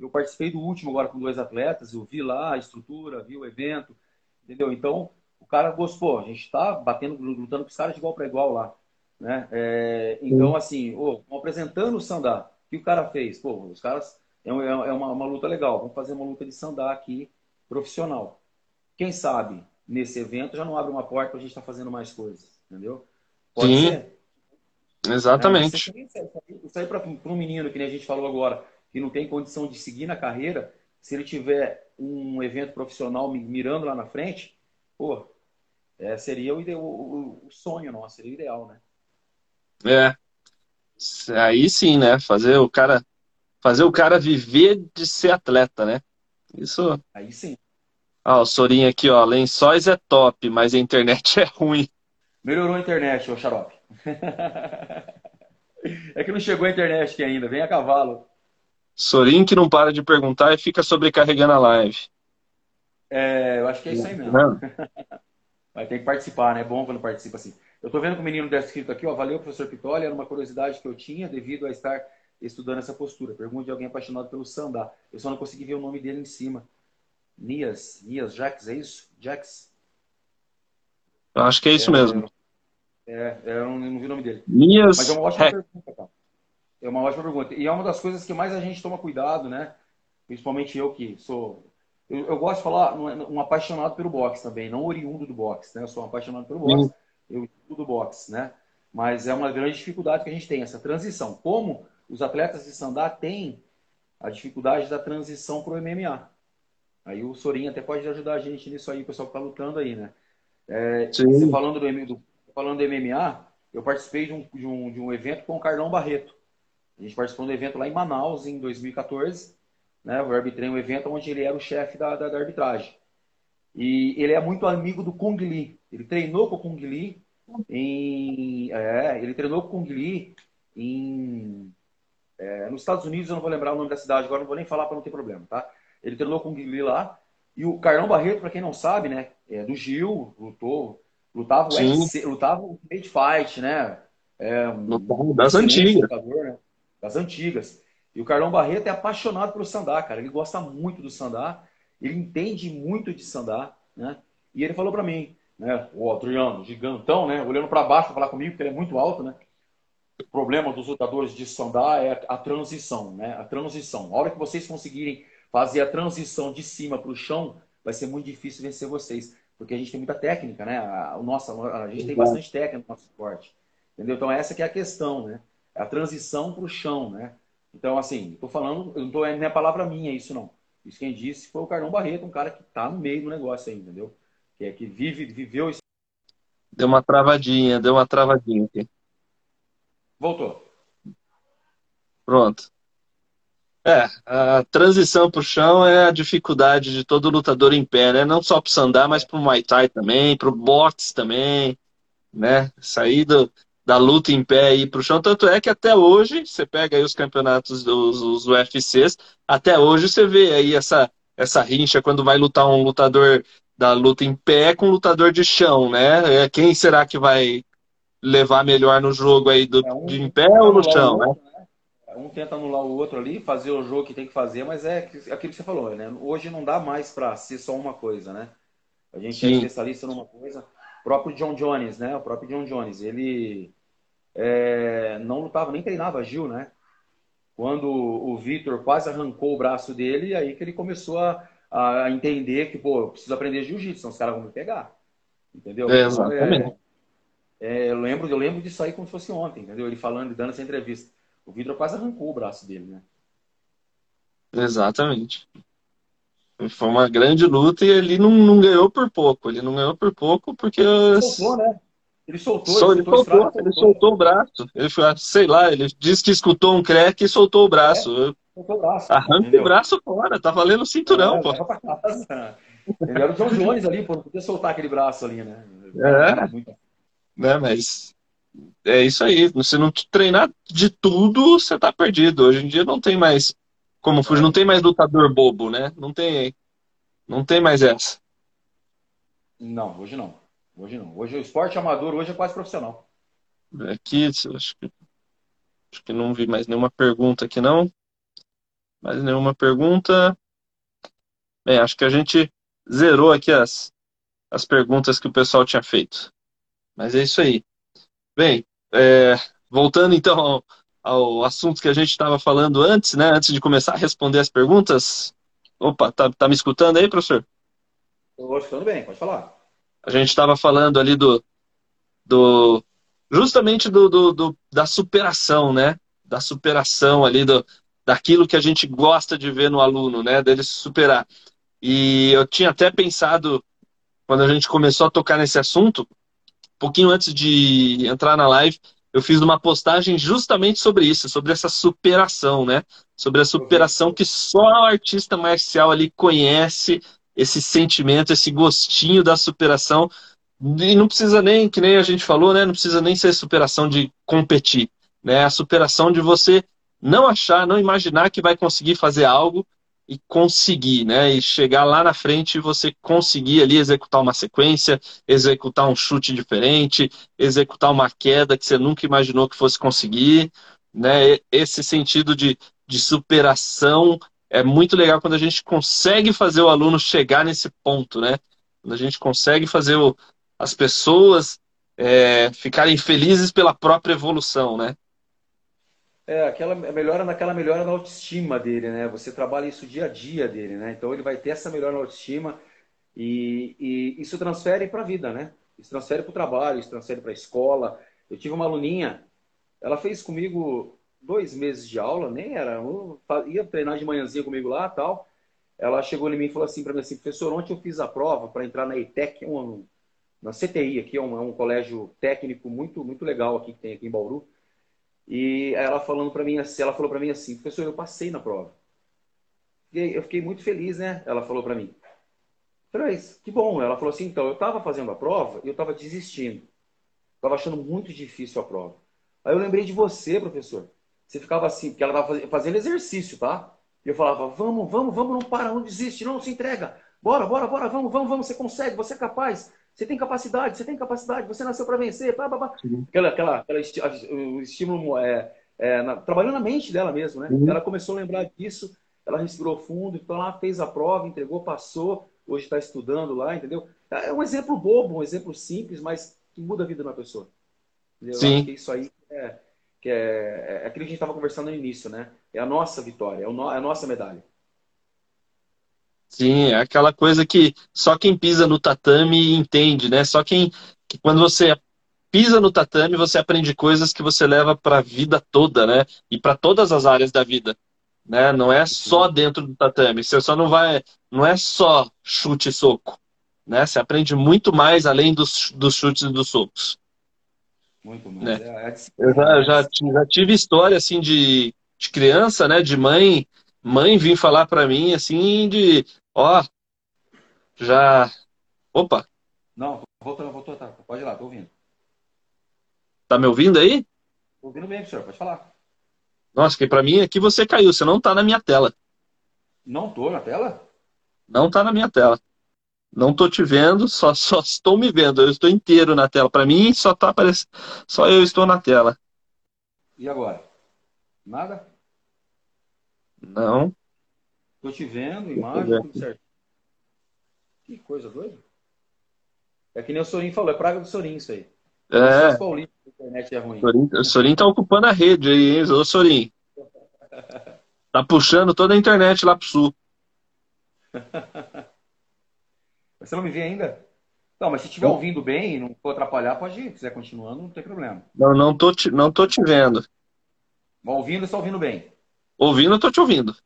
Eu participei do último agora com dois atletas, eu vi lá a estrutura, vi o evento, entendeu? Então, o cara gostou, a gente está batendo, lutando com os caras de igual para igual lá. Né? É, então, assim, oh, apresentando o sandá, o que o cara fez? Pô, os caras, é, é, é uma, uma luta legal, vamos fazer uma luta de sandá aqui, profissional. Quem sabe, nesse evento já não abre uma porta para a gente estar tá fazendo mais coisas, entendeu? Pode Sim. ser? Exatamente. É, isso aí para um menino, que nem a gente falou agora, que não tem condição de seguir na carreira, se ele tiver um evento profissional mirando lá na frente, pô, é, seria o, o, o, sonho nosso, seria o ideal, né? É. Aí sim, né? Fazer o cara fazer o cara viver de ser atleta, né? Isso. Aí sim. Ah, o Sorinho aqui, ó. Lençóis é top, mas a internet é ruim. Melhorou a internet, ô xarope. é que não chegou a internet aqui ainda, vem a cavalo. Sorin que não para de perguntar e fica sobrecarregando a live. É, eu acho que é isso aí mesmo. Não. Vai ter que participar, né? É bom quando participa assim. Eu tô vendo que o menino deve escrito aqui, ó. Valeu, professor Pitoli. Era uma curiosidade que eu tinha devido a estar estudando essa postura. Pergunta de alguém apaixonado pelo sandá. Eu só não consegui ver o nome dele em cima. Nias, Nias Jax, é isso? Jax? Eu acho que é isso é, mesmo. É, é, eu não, vi o nome dele. Nias Mas é uma ótima pergunta, cara. É uma ótima pergunta. E é uma das coisas que mais a gente toma cuidado, né? Principalmente eu que sou. Eu, eu gosto de falar um, um, apaixonado pelo boxe também, não oriundo do boxe, né? Eu sou um apaixonado pelo boxe, Sim. eu estudo boxe, né? Mas é uma grande dificuldade que a gente tem, essa transição. Como os atletas de sandá têm a dificuldade da transição para o MMA. Aí o Sorinho até pode ajudar a gente nisso aí, o pessoal que está lutando aí, né? É, falando do, do falando de MMA, eu participei de um, de um, de um evento com o Carlão Barreto. A gente participou de um evento lá em Manaus, em 2014. Né? Eu arbitrei um evento onde ele era o chefe da, da, da arbitragem. E ele é muito amigo do Kung Lee. Ele treinou com o Kung Lee em. É, ele treinou com o Kung Lee em. É, nos Estados Unidos, eu não vou lembrar o nome da cidade agora, não vou nem falar para não ter problema, tá? Ele treinou com o Lee lá. E o Carlão Barreto, para quem não sabe, né? É do Gil, lutou, lutava o UFC, lutava o Made Fight, né? É, um, das antigas. Lutador, né? Das antigas. E o Carlão Barreto é apaixonado pelo sandá, cara. Ele gosta muito do sandá, ele entende muito de sandá, né? E ele falou para mim, né? O Adriano, gigantão, né? Olhando para baixo para falar comigo, porque ele é muito alto, né? O problema dos lutadores de sandá é a transição, né? A transição. A hora que vocês conseguirem fazer a transição de cima para o chão, vai ser muito difícil vencer vocês, porque a gente tem muita técnica, né? A, nossa, a gente tem bastante técnica no nosso esporte, entendeu? Então essa que é a questão, né? A transição para o chão, né? Então, assim, estou falando, não, tô, não é palavra minha isso, não. Isso quem disse foi o Carlão Barreto, um cara que está no meio do negócio aí, entendeu? Que é que vive, viveu isso. Deu uma travadinha, deu uma travadinha aqui. Voltou. Pronto. É, a transição para o chão é a dificuldade de todo lutador em pé, né? Não só para o sandá, mas para o Muay Thai também, para o boxe também, né? Sair do, da luta em pé e ir para o chão. Tanto é que até hoje, você pega aí os campeonatos dos os UFCs, até hoje você vê aí essa, essa rincha quando vai lutar um lutador da luta em pé com um lutador de chão, né? É, quem será que vai levar melhor no jogo aí do, é um, de em pé ou no chão, né? né? Um tenta anular o outro ali, fazer o jogo que tem que fazer, mas é aquilo que você falou, né? Hoje não dá mais para ser só uma coisa, né? A gente é Sim. é especialista numa coisa, o próprio John Jones, né? O próprio John Jones, ele é, não lutava, nem treinava Gil, né? Quando o Vitor quase arrancou o braço dele, aí que ele começou a, a entender que, pô, eu preciso aprender jiu-jitsu, senão os caras vão me pegar. Entendeu? É, exatamente. É, eu, lembro, eu lembro disso aí como se fosse ontem, entendeu? Ele falando, dando essa entrevista. O Vitor quase arrancou o braço dele, né? Exatamente. Foi uma grande luta e ele não, não ganhou por pouco. Ele não ganhou por pouco porque. Ele soltou, né? Ele soltou, Só, ele, soltou, soltou, ele soltou o braço. Ele foi, sei lá, ele disse que escutou um creque e soltou o braço. É, soltou o braço. Arranca entendeu? o braço fora, tá valendo o cinturão, é, pô. Ele era o John Jones ali, pô, não podia soltar aquele braço ali, né? É. Muito... Né, mas é isso aí. Se não treinar de tudo, você tá perdido. Hoje em dia não tem mais como fugir, não tem mais lutador bobo, né? Não tem, não tem mais essa. Não, hoje não. Hoje não. Hoje o esporte amador hoje é quase profissional. Aqui, acho que, acho que não vi mais nenhuma pergunta aqui, não. Mais nenhuma pergunta. Bem, acho que a gente zerou aqui as, as perguntas que o pessoal tinha feito. Mas é isso aí. Bem, é, voltando então ao, ao, assunto que a gente estava falando antes, né? Antes de começar a responder as perguntas. Opa, tá, tá me escutando aí, professor? Estou escutando bem, pode falar. A gente estava falando ali do, do justamente do, do, do, da superação, né? Da superação ali do, daquilo que a gente gosta de ver no aluno, né? Dele se superar. E eu tinha até pensado quando a gente começou a tocar nesse assunto pouquinho antes de entrar na live, eu fiz uma postagem justamente sobre isso, sobre essa superação, né? Sobre a superação que só o artista marcial ali conhece, esse sentimento, esse gostinho da superação. E não precisa nem, que nem a gente falou, né? Não precisa nem ser superação de competir, né? A superação de você não achar, não imaginar que vai conseguir fazer algo e conseguir, né? E chegar lá na frente e você conseguir ali executar uma sequência, executar um chute diferente, executar uma queda que você nunca imaginou que fosse conseguir, né? Esse sentido de, de superação é muito legal quando a gente consegue fazer o aluno chegar nesse ponto, né? Quando a gente consegue fazer o, as pessoas é, ficarem felizes pela própria evolução, né? É, aquela melhora naquela melhora na autoestima dele, né? Você trabalha isso dia a dia dele, né? Então ele vai ter essa melhora na autoestima e, e isso transfere para a vida, né? Isso transfere para o trabalho, isso transfere para a escola. Eu tive uma aluninha, ela fez comigo dois meses de aula, nem era, ia treinar de manhãzinha comigo lá tal. Ela chegou em mim e falou assim para mim assim, professor, ontem eu fiz a prova para entrar na ETEC, um, na CTI, aqui é um, é um colégio técnico muito, muito legal aqui que tem aqui em Bauru. E ela falando para mim assim, ela falou para mim assim, professor, eu passei na prova. E eu fiquei muito feliz, né? Ela falou para mim. Falei, que bom. Ela falou assim, então, eu estava fazendo a prova e eu estava desistindo. Estava achando muito difícil a prova. Aí eu lembrei de você, professor. Você ficava assim, porque ela estava fazendo exercício, tá? E eu falava, vamos, vamos, vamos, não para, não desiste, não, se entrega. Bora, bora, bora, vamos, vamos, vamos, você consegue, você é capaz. Você tem capacidade, você tem capacidade, você nasceu para vencer. Pá, pá, pá. Aquela, aquela, aquela esti o estímulo, é, é, na, trabalhando na mente dela mesmo, né? Uhum. Ela começou a lembrar disso, ela respirou fundo, então lá fez a prova, entregou, passou, hoje está estudando lá, entendeu? É um exemplo bobo, um exemplo simples, mas que muda a vida de uma pessoa. Sim. Eu acho que isso aí é, que é, é aquilo que a gente estava conversando no início, né? É a nossa vitória, é, é a nossa medalha. Sim, é aquela coisa que só quem pisa no tatame entende, né? Só quem. Que quando você pisa no tatame, você aprende coisas que você leva para a vida toda, né? E para todas as áreas da vida. Né? Não é só dentro do tatame. Você só não vai. Não é só chute e soco. Né? Você aprende muito mais além dos, dos chutes e dos socos. Muito mais. Né? É, é eu já, já, já, tive história assim de, de criança, né? De mãe, mãe vir falar para mim assim de, ó, já, opa. Não, voltou, voltou, tá. Pode ir lá, tô ouvindo. Tá me ouvindo aí? Tô ouvindo bem, senhor. Pode falar. Nossa, que para mim aqui você caiu. Você não tá na minha tela. Não tô na tela? Não tá na minha tela. Não tô te vendo, só, só estou me vendo. Eu estou inteiro na tela. Para mim, só tá aparecendo. Só eu estou na tela. E agora? Nada? Não. Tô te vendo, imagem, tudo certo. Que coisa doida. É que nem o Sorin falou, é praga do Sorin isso aí. É. Paulista, a internet é ruim. Sorin, o Sorin tá ocupando a rede aí, hein? Ô, Sorin. Tá puxando toda a internet lá pro sul. Você não me vê ainda? Não, mas se estiver ouvindo bem e não for atrapalhar, pode ir. Se quiser continuando, não tem problema. Não, não tô te, não tô te vendo. Ouvindo, está ouvindo bem. Ouvindo, eu tô te ouvindo.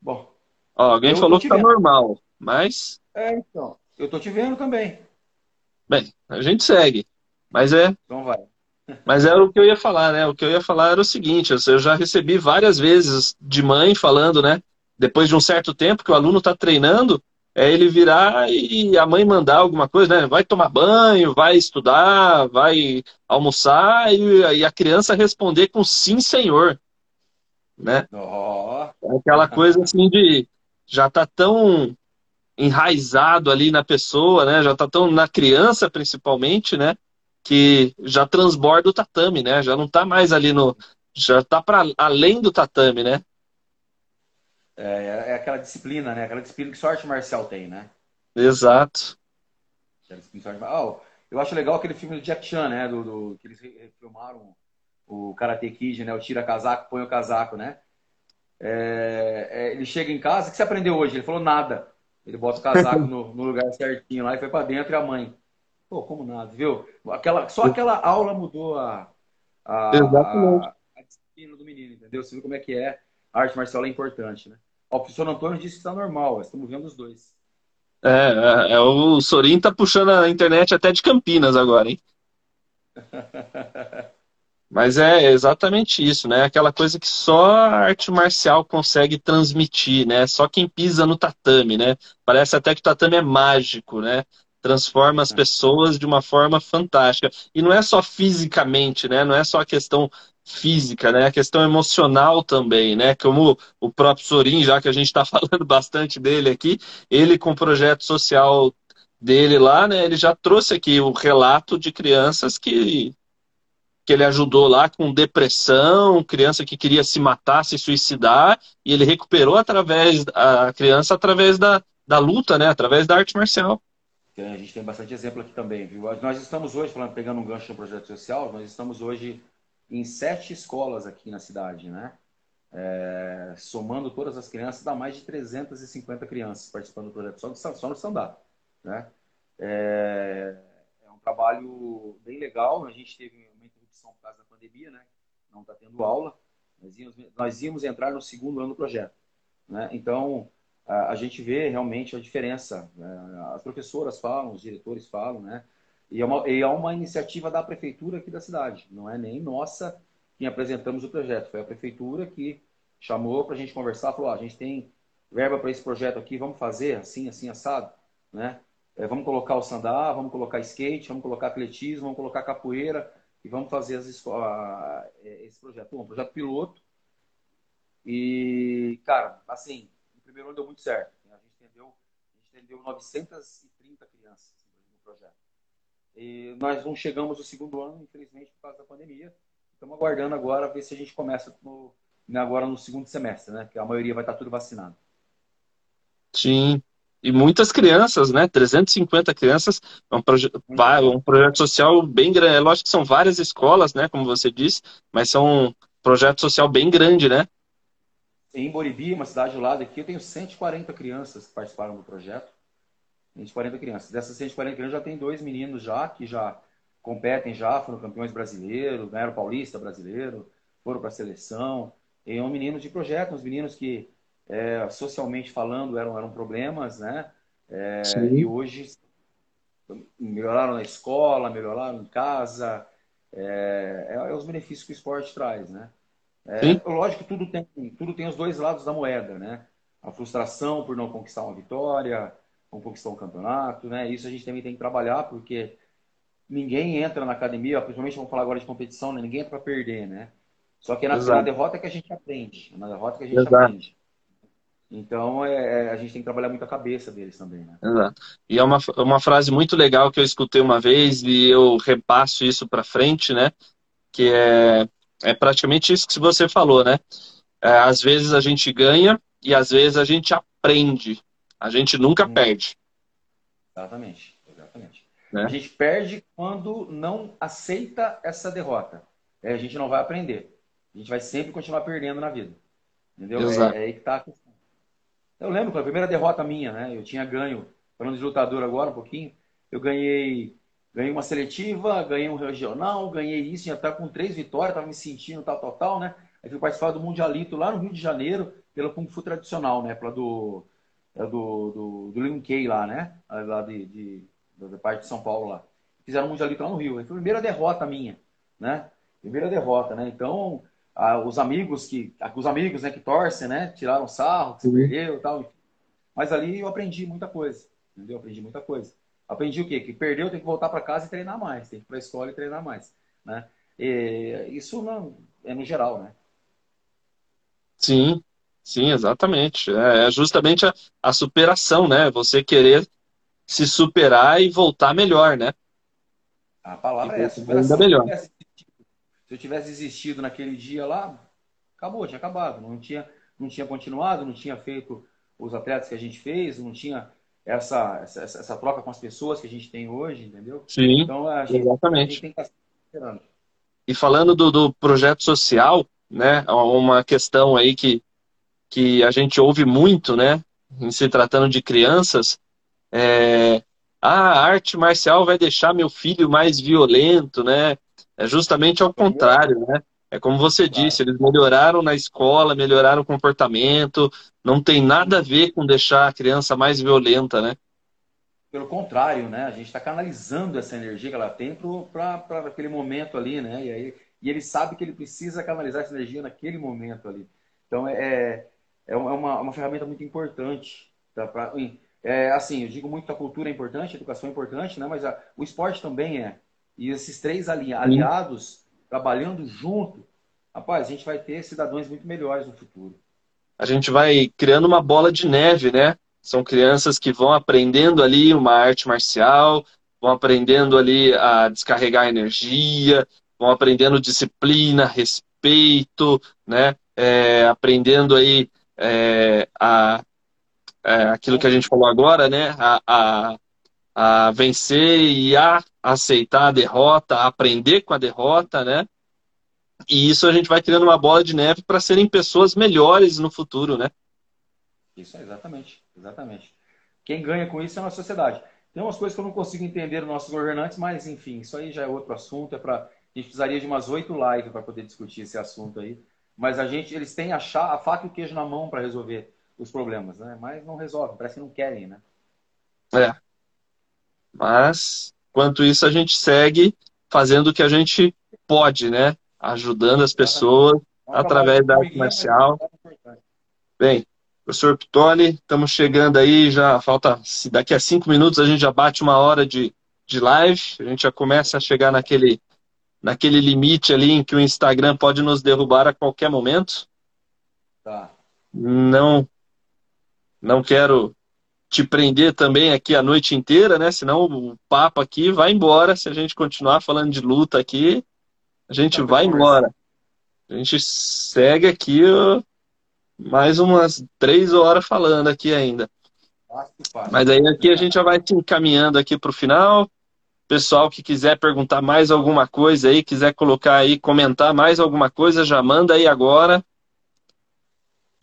Bom. Ó, alguém eu falou que tá vendo. normal, mas. É, então. Eu tô te vendo também. Bem, a gente segue. Mas é. Então vai. Mas era o que eu ia falar, né? O que eu ia falar era o seguinte: eu já recebi várias vezes de mãe falando, né? Depois de um certo tempo que o aluno está treinando, é ele virar e a mãe mandar alguma coisa, né? Vai tomar banho, vai estudar, vai almoçar e, e a criança responder com sim, senhor, né? Oh. Aquela coisa assim de já tá tão enraizado ali na pessoa, né? Já tá tão na criança principalmente, né? Que já transborda o tatame, né? Já não tá mais ali no já tá para além do tatame, né? É, é, aquela disciplina, né? Aquela disciplina que só arte marcial tem, né? Exato. Oh, eu acho legal aquele filme do Jack Chan, né? Do, do que eles filmaram o Karate Kid, né? O tira casaco, põe o casaco, né? É, é, ele chega em casa, o que você aprendeu hoje? Ele falou nada. Ele bota o casaco no, no lugar certinho lá e foi para dentro e a mãe. Pô, como nada, viu? Aquela, só aquela aula mudou a, a, a, a disciplina do menino, entendeu? Você viu como é que é. A arte marcial é importante, né? Ó, o professor Antônio disse que está normal, estamos vendo os dois. É, é, é, o Sorin tá puxando a internet até de Campinas agora, hein? Mas é exatamente isso, né? Aquela coisa que só a arte marcial consegue transmitir, né? Só quem pisa no tatame, né? Parece até que o tatame é mágico, né? Transforma as é. pessoas de uma forma fantástica. E não é só fisicamente, né? Não é só a questão física, né? A questão emocional também, né? Como o próprio Sorin, já que a gente está falando bastante dele aqui, ele com o projeto social dele lá, né? Ele já trouxe aqui o relato de crianças que que ele ajudou lá com depressão, criança que queria se matar, se suicidar, e ele recuperou através a criança através da, da luta, né? Através da arte marcial. A gente tem bastante exemplo aqui também, viu? Nós estamos hoje, falando, pegando um gancho no projeto social, nós estamos hoje em sete escolas aqui na cidade, né? É, somando todas as crianças, dá mais de 350 crianças participando do projeto só, no, só no Sandá, né? É, é um trabalho bem legal, a gente teve por causa da pandemia, né? Não está tendo aula. Nós íamos, nós íamos entrar no segundo ano do projeto. Né? Então, a, a, gente vê realmente a diferença. Né? As professoras falam, os diretores falam, né? E é, uma, e é uma iniciativa da prefeitura aqui da cidade, não é nem nossa quem apresentamos o projeto. Foi a prefeitura que chamou para a gente conversar, falou: ah, a gente tem verba para esse projeto aqui, vamos fazer assim, assim, assado, né? É, vamos colocar o sandá, vamos colocar skate, vamos colocar atletismo, vamos colocar capoeira e vamos fazer é, esse projeto. Um projeto piloto. E, cara, assim, no primeiro ano deu muito certo. A gente entendeu, a gente entendeu 930 crianças no projeto. E nós não chegamos no segundo ano, infelizmente, por causa da pandemia. Estamos aguardando agora ver se a gente começa no, agora no segundo semestre, né? Que a maioria vai estar tudo vacinado. Sim. E muitas crianças, né? 350 crianças, é um, proje um projeto social bem grande. É lógico que são várias escolas, né? Como você disse, mas são um projeto social bem grande, né? Em Boribi, uma cidade do lado aqui, eu tenho 140 crianças que participaram do projeto. 140 crianças. Dessas 140 crianças já tem dois meninos já que já competem já, foram campeões brasileiros, ganharam paulista brasileiro, foram para a seleção. E é um menino de projeto, uns meninos que é, socialmente falando, eram, eram problemas, né? É, e hoje melhoraram na escola, melhoraram em casa. É, é, é, os benefícios que o esporte traz, né? É, lógico que tudo tem, tudo tem os dois lados da moeda, né? A frustração por não conquistar uma vitória, não conquistar um campeonato, né? Isso a gente também tem que trabalhar, porque ninguém entra na academia, principalmente vamos falar agora de competição, né? ninguém entra para perder, né? Só que é na, na, derrota que a gente aprende, na derrota que a gente Exato. aprende. Então, é, é, a gente tem que trabalhar muito a cabeça deles também, né? Exato. E é uma, uma frase muito legal que eu escutei uma vez e eu repasso isso para frente, né? Que é, é praticamente isso que você falou, né? É, às vezes a gente ganha e às vezes a gente aprende. A gente nunca hum. perde. Exatamente, exatamente. Né? A gente perde quando não aceita essa derrota. É, a gente não vai aprender. A gente vai sempre continuar perdendo na vida. Entendeu? Exato. É, é aí que tá a questão. Eu lembro que a primeira derrota minha, né? Eu tinha ganho, falando de lutador agora um pouquinho, eu ganhei, ganhei uma seletiva, ganhei um regional, ganhei isso, já estar com três vitórias, tava me sentindo tal, tal, tal, né? Aí fui participar do Mundialito lá no Rio de Janeiro, pelo Kung Fu tradicional, né? Pela do, do, do, do lá, né? Lá de, de, da parte de São Paulo lá. Fizeram um Mundialito lá no Rio. Foi a primeira derrota minha, né? Primeira derrota, né? Então, ah, os amigos que os amigos né, que torcem, né, tiraram sarro, que você perdeu, tal. Mas ali eu aprendi muita coisa, entendeu? Aprendi muita coisa. Aprendi o quê? Que perdeu, tem que voltar para casa e treinar mais, tem que ir para a escola e treinar mais, né? E isso não é no geral, né? Sim, sim, exatamente. É, é justamente a, a superação, né? Você querer se superar e voltar melhor, né? A palavra é essa. Ainda melhor eu tivesse desistido naquele dia lá, acabou, tinha acabado. Não tinha, não tinha continuado, não tinha feito os atletas que a gente fez, não tinha essa, essa, essa troca com as pessoas que a gente tem hoje, entendeu? Sim, então, a gente, exatamente. A gente tem que estar esperando. E falando do, do projeto social, né, uma questão aí que, que a gente ouve muito, né, em se tratando de crianças, é, ah, a arte marcial vai deixar meu filho mais violento, né? É justamente ao contrário, né? É como você disse, eles melhoraram na escola, melhoraram o comportamento, não tem nada a ver com deixar a criança mais violenta, né? Pelo contrário, né? A gente está canalizando essa energia que ela tem para aquele momento ali, né? E, aí, e ele sabe que ele precisa canalizar essa energia naquele momento ali. Então, é, é, é uma, uma ferramenta muito importante. Tá? Pra, é, assim, eu digo muito que a cultura é importante, a educação é importante, né? Mas a, o esporte também é. E esses três aliados trabalhando junto, rapaz, a gente vai ter cidadãos muito melhores no futuro. A gente vai criando uma bola de neve, né? São crianças que vão aprendendo ali uma arte marcial, vão aprendendo ali a descarregar energia, vão aprendendo disciplina, respeito, né? É, aprendendo aí é, a, é, aquilo que a gente falou agora, né? A, a, a vencer e a aceitar a derrota, aprender com a derrota, né? E isso a gente vai criando uma bola de neve para serem pessoas melhores no futuro, né? Isso, exatamente, exatamente. Quem ganha com isso é a nossa sociedade. Tem umas coisas que eu não consigo entender nos nossos governantes, mas enfim, isso aí já é outro assunto. É para a gente precisaria de umas oito lives para poder discutir esse assunto aí. Mas a gente, eles têm a, chá, a faca e o queijo na mão para resolver os problemas, né? Mas não resolvem, parece que não querem, né? É. Mas Enquanto isso, a gente segue fazendo o que a gente pode, né? Ajudando as pessoas através da arte marcial. Bem, professor Pitoli, estamos chegando aí, já falta, se daqui a cinco minutos a gente já bate uma hora de, de live, a gente já começa a chegar naquele, naquele limite ali em que o Instagram pode nos derrubar a qualquer momento. Tá. Não, não quero te prender também aqui a noite inteira, né? Senão o papo aqui vai embora. Se a gente continuar falando de luta aqui, a gente tá vai embora. A gente segue aqui ó, mais umas três horas falando aqui ainda. Mas aí aqui a gente já vai se encaminhando aqui para o final. Pessoal que quiser perguntar mais alguma coisa aí, quiser colocar aí, comentar mais alguma coisa, já manda aí agora.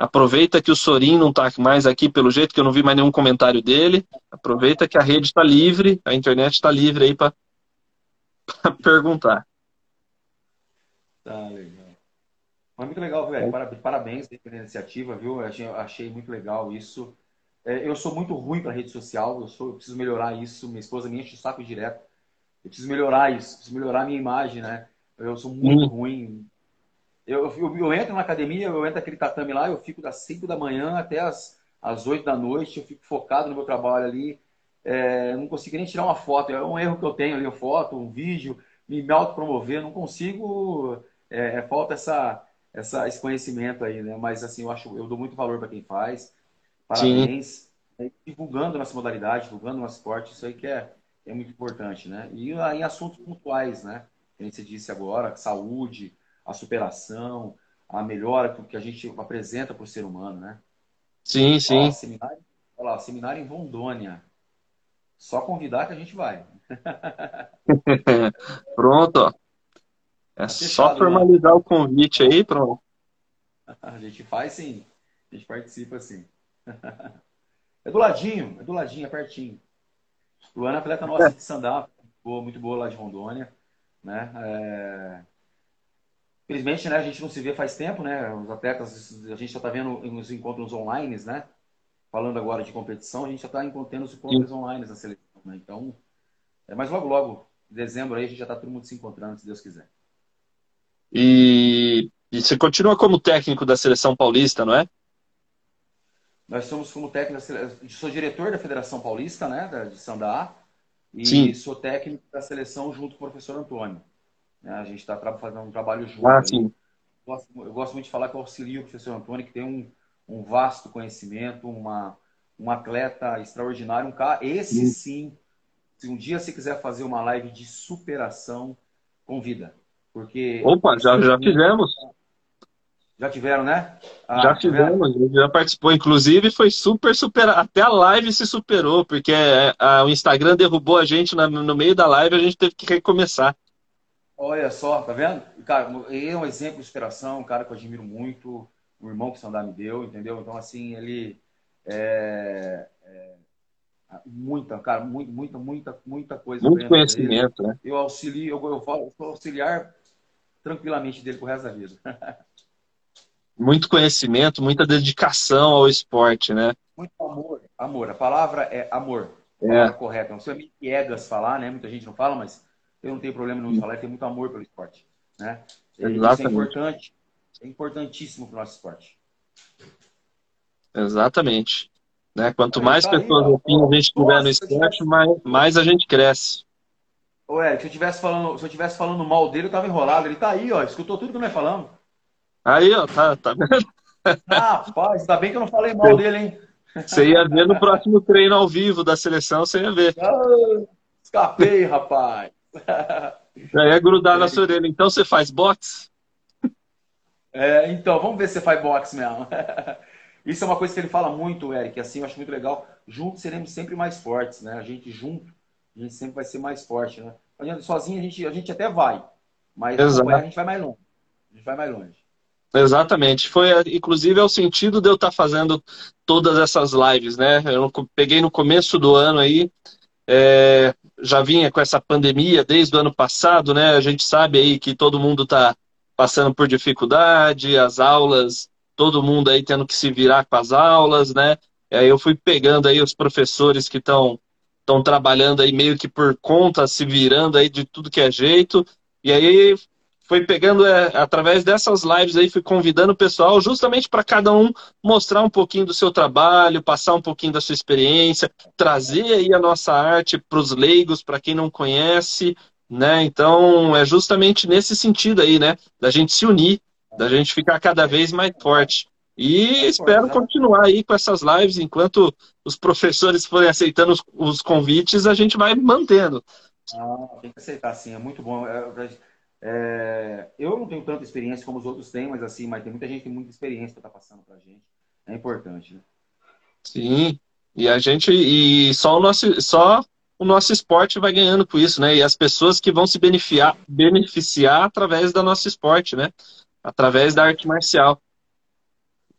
Aproveita que o Sorin não está mais aqui, pelo jeito que eu não vi mais nenhum comentário dele. Aproveita que a rede está livre, a internet está livre aí para perguntar. Tá legal. Mas muito legal, velho. Parabéns pela iniciativa, viu? Eu achei, achei muito legal isso. É, eu sou muito ruim para rede social, eu, sou, eu preciso melhorar isso. Minha esposa me enche o saco direto. Eu preciso melhorar isso, preciso melhorar a minha imagem, né? Eu sou muito hum. ruim eu, eu, eu, entro na academia, eu entro naquele tatame lá, eu fico das 5 da manhã até as, as 8 da noite, eu fico focado no meu trabalho ali. É, não consigo nem tirar uma foto, é um erro que eu tenho ali, uma foto, um vídeo, me, me autopromover, não consigo, é, é, falta essa, essa, esse conhecimento aí, né? Mas assim, eu acho, eu dou muito valor para quem faz. Parabéns. É, divulgando nossa modalidade, divulgando nosso esporte, isso aí que é, é muito importante, né? E em assuntos pontuais, né? Que você disse agora, saúde, a superação, a melhora que a gente apresenta para o ser humano, né? Sim, sim. Ó, seminário, olha lá, seminário em Rondônia. Só convidar que a gente vai. pronto, ó. É tá só formalizar o convite aí, pronto. A gente faz sim. A gente participa sim. É do ladinho, é do ladinho, é pertinho. Luana é atleta nossa de stand-up, muito boa lá de Rondônia. Né? É... Infelizmente, né, a gente não se vê faz tempo, né? Os atletas, a gente já está vendo nos encontros online, né? Falando agora de competição, a gente já está encontrando os encontros online na seleção, né? Então, é, mas logo, logo, em dezembro aí, a gente já está todo mundo se encontrando, se Deus quiser. E, e você continua como técnico da seleção paulista, não é? Nós somos como técnico, da, sou diretor da Federação Paulista, né, de Sandá, e Sim. sou técnico da seleção junto com o professor Antônio. Né? A gente está fazendo um trabalho junto. Ah, sim. Eu gosto, eu gosto, muito de falar que eu auxilio o professor Antônio, que tem um, um vasto conhecimento, uma, um atleta extraordinário, um cara. Esse sim. se um dia você quiser fazer uma live de superação, convida. Porque. Opa, já, já fizemos. Já tiveram, né? Ah, já fizemos, já participou. Inclusive, foi super, super. Até a live se superou, porque é, a, o Instagram derrubou a gente na, no meio da live, a gente teve que recomeçar. Olha só, tá vendo? Cara, ele é um exemplo de inspiração, um cara que eu admiro muito, um irmão que o Sandar me deu, entendeu? Então, assim, ele é, é muita, cara, muito, muita, muita, muita coisa. Muito conhecimento, né? Eu auxilio, eu, eu, falo, eu sou auxiliar tranquilamente dele pro resto da vida. muito conhecimento, muita dedicação ao esporte, né? Muito amor, amor. A palavra é amor. A palavra é. correta. Não sei o Egas falar, né? Muita gente não fala, mas eu não tenho problema nenhum de falar, tem muito amor pelo esporte. Né? Exatamente. Isso é importante, é importantíssimo para o nosso esporte. Exatamente. Né? Quanto mais tá pessoas aí, assim a gente tiver no esporte, tivesse... mais, mais a gente cresce. Ô, Eric, se eu tivesse falando, se eu tivesse falando mal dele, eu tava enrolado. Ele tá aí, ó, escutou tudo que nós falamos. Aí, ó, tá, tá vendo? Ah, rapaz, ainda bem que eu não falei mal dele, hein? Você ia ver no próximo treino ao vivo da seleção, você ia ver. Ah, escapei, rapaz. Já é grudar na sua orelha. Então você faz boxe? É, então, vamos ver se você faz boxe mesmo. Isso é uma coisa que ele fala muito, Eric, assim, eu acho muito legal. Juntos seremos sempre mais fortes, né? A gente junto, a gente sempre vai ser mais forte, né? Sozinho a gente, a gente até vai, mas a gente vai mais longe. A gente vai mais longe. Exatamente. Foi, inclusive, é o sentido de eu estar fazendo todas essas lives, né? Eu peguei no começo do ano aí, é, já vinha com essa pandemia desde o ano passado, né? A gente sabe aí que todo mundo está passando por dificuldade, as aulas, todo mundo aí tendo que se virar com as aulas, né? Aí eu fui pegando aí os professores que estão estão trabalhando aí meio que por conta, se virando aí de tudo que é jeito. E aí foi pegando, é, através dessas lives aí, fui convidando o pessoal justamente para cada um mostrar um pouquinho do seu trabalho, passar um pouquinho da sua experiência, trazer aí a nossa arte para os leigos, para quem não conhece, né? Então é justamente nesse sentido aí, né? Da gente se unir, da gente ficar cada vez mais forte. E espero continuar aí com essas lives enquanto os professores forem aceitando os, os convites, a gente vai mantendo. Ah, tem que aceitar, sim, é muito bom. É, é, eu não tenho tanta experiência como os outros têm, mas assim, mas tem muita gente que tem muita experiência para estar tá passando para a gente. É importante, né? Sim, e a gente e só o nosso só o nosso esporte vai ganhando com isso, né? E as pessoas que vão se beneficiar, beneficiar através da nosso esporte, né? Através da arte marcial.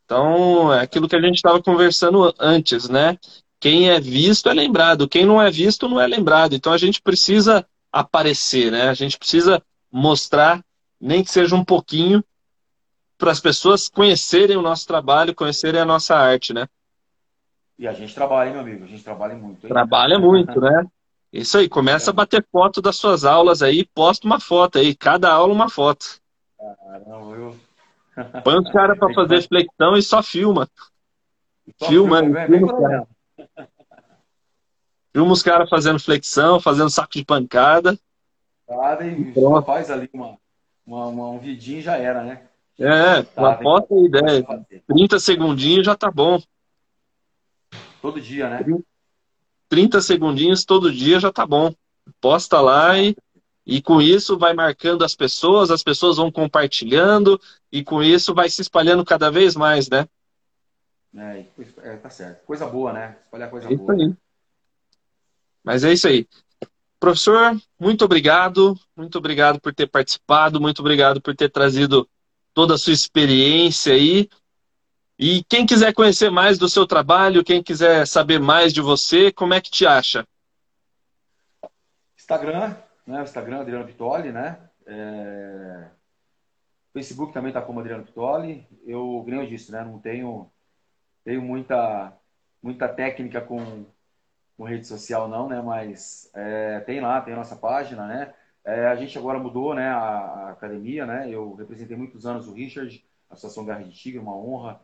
Então, é aquilo que a gente estava conversando antes, né? Quem é visto é lembrado, quem não é visto não é lembrado. Então a gente precisa aparecer, né? A gente precisa mostrar, nem que seja um pouquinho, para as pessoas conhecerem o nosso trabalho, conhecerem a nossa arte, né? E a gente trabalha, hein, meu amigo? A gente trabalha muito. Hein? Trabalha muito, né? Isso aí, começa a bater foto das suas aulas aí, posta uma foto aí, cada aula uma foto. Caramba, eu... Põe os caras para fazer flexão e só filma. Só filma, filma, filma, filma, filma os caras fazendo flexão, fazendo saco de pancada e só faz ali uma, uma, uma, um vidinho e já era, né? É, tá, uma foto e ideia. 30 segundinhos já tá bom. Todo dia, né? 30 segundinhos todo dia já tá bom. Posta lá e, e com isso vai marcando as pessoas, as pessoas vão compartilhando e com isso vai se espalhando cada vez mais, né? É, é tá certo. Coisa boa, né? Espalhar coisa é boa. Aí. Mas é isso aí. Professor, muito obrigado, muito obrigado por ter participado, muito obrigado por ter trazido toda a sua experiência aí. E quem quiser conhecer mais do seu trabalho, quem quiser saber mais de você, como é que te acha? Instagram, né? Instagram Adriano Pitoli, né? É... Facebook também está como Adriano Pitoli. Eu, como eu disse, né? Não tenho, tenho muita, muita técnica com com rede social não, né? Mas é, tem lá, tem a nossa página, né? É, a gente agora mudou, né? A, a, academia, né? Eu representei muitos anos o Richard, a Associação Garra de Tigre, uma honra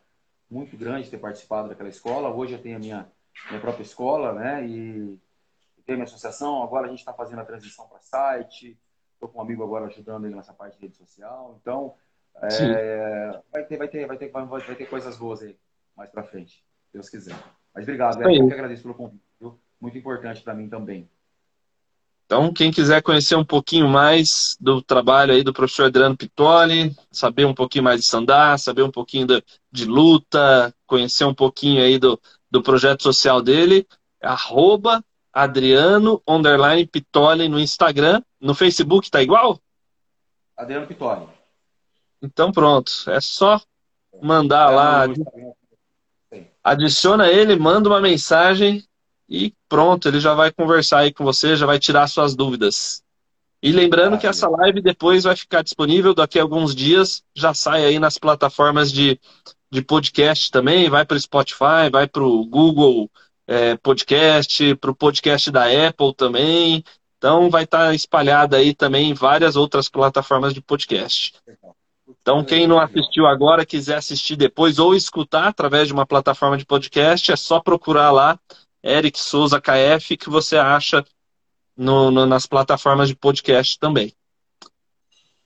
muito grande ter participado daquela escola. Hoje eu tenho a minha, minha própria escola, né? E tenho a minha associação. Agora a gente está fazendo a transição para site. Estou com um amigo agora ajudando ele nessa parte de rede social. Então, é, vai, ter, vai, ter, vai, ter, vai, ter coisas boas aí mais para frente, se Deus quiser. Mas obrigado, eu que agradeço pelo convite. Muito importante para mim também. Então, quem quiser conhecer um pouquinho mais do trabalho aí do professor Adriano Pitoli, saber um pouquinho mais de sandar, saber um pouquinho de, de luta, conhecer um pouquinho aí do, do projeto social dele, arroba Adriano underline Pitoli no Instagram. No Facebook tá igual? Adriano Pitoli. Então pronto, é só mandar é, lá. Adiciona ele, manda uma mensagem e pronto, ele já vai conversar aí com você, já vai tirar suas dúvidas. E lembrando que essa live depois vai ficar disponível daqui a alguns dias, já sai aí nas plataformas de, de podcast também, vai para o Spotify, vai para o Google é, Podcast, para o podcast da Apple também. Então vai estar tá espalhada aí também em várias outras plataformas de podcast. Então, quem não assistiu agora, quiser assistir depois ou escutar através de uma plataforma de podcast, é só procurar lá Eric Souza KF, que você acha no, no, nas plataformas de podcast também.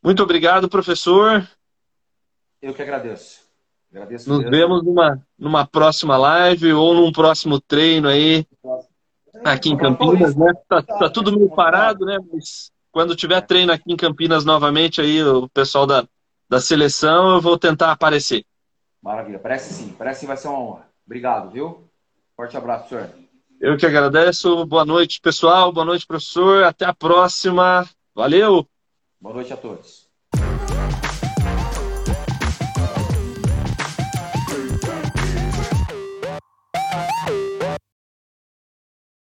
Muito obrigado, professor. Eu que agradeço. agradeço Nos mesmo. vemos numa, numa próxima live ou num próximo treino aí aqui em Campinas, né? Tá, tá tudo meio parado, né? Mas quando tiver treino aqui em Campinas novamente, aí o pessoal da, da seleção, eu vou tentar aparecer. Maravilha, parece sim, parece que vai ser uma honra. Obrigado, viu? Forte abraço, senhor. Eu que agradeço. Boa noite, pessoal. Boa noite, professor. Até a próxima. Valeu. Boa noite a todos.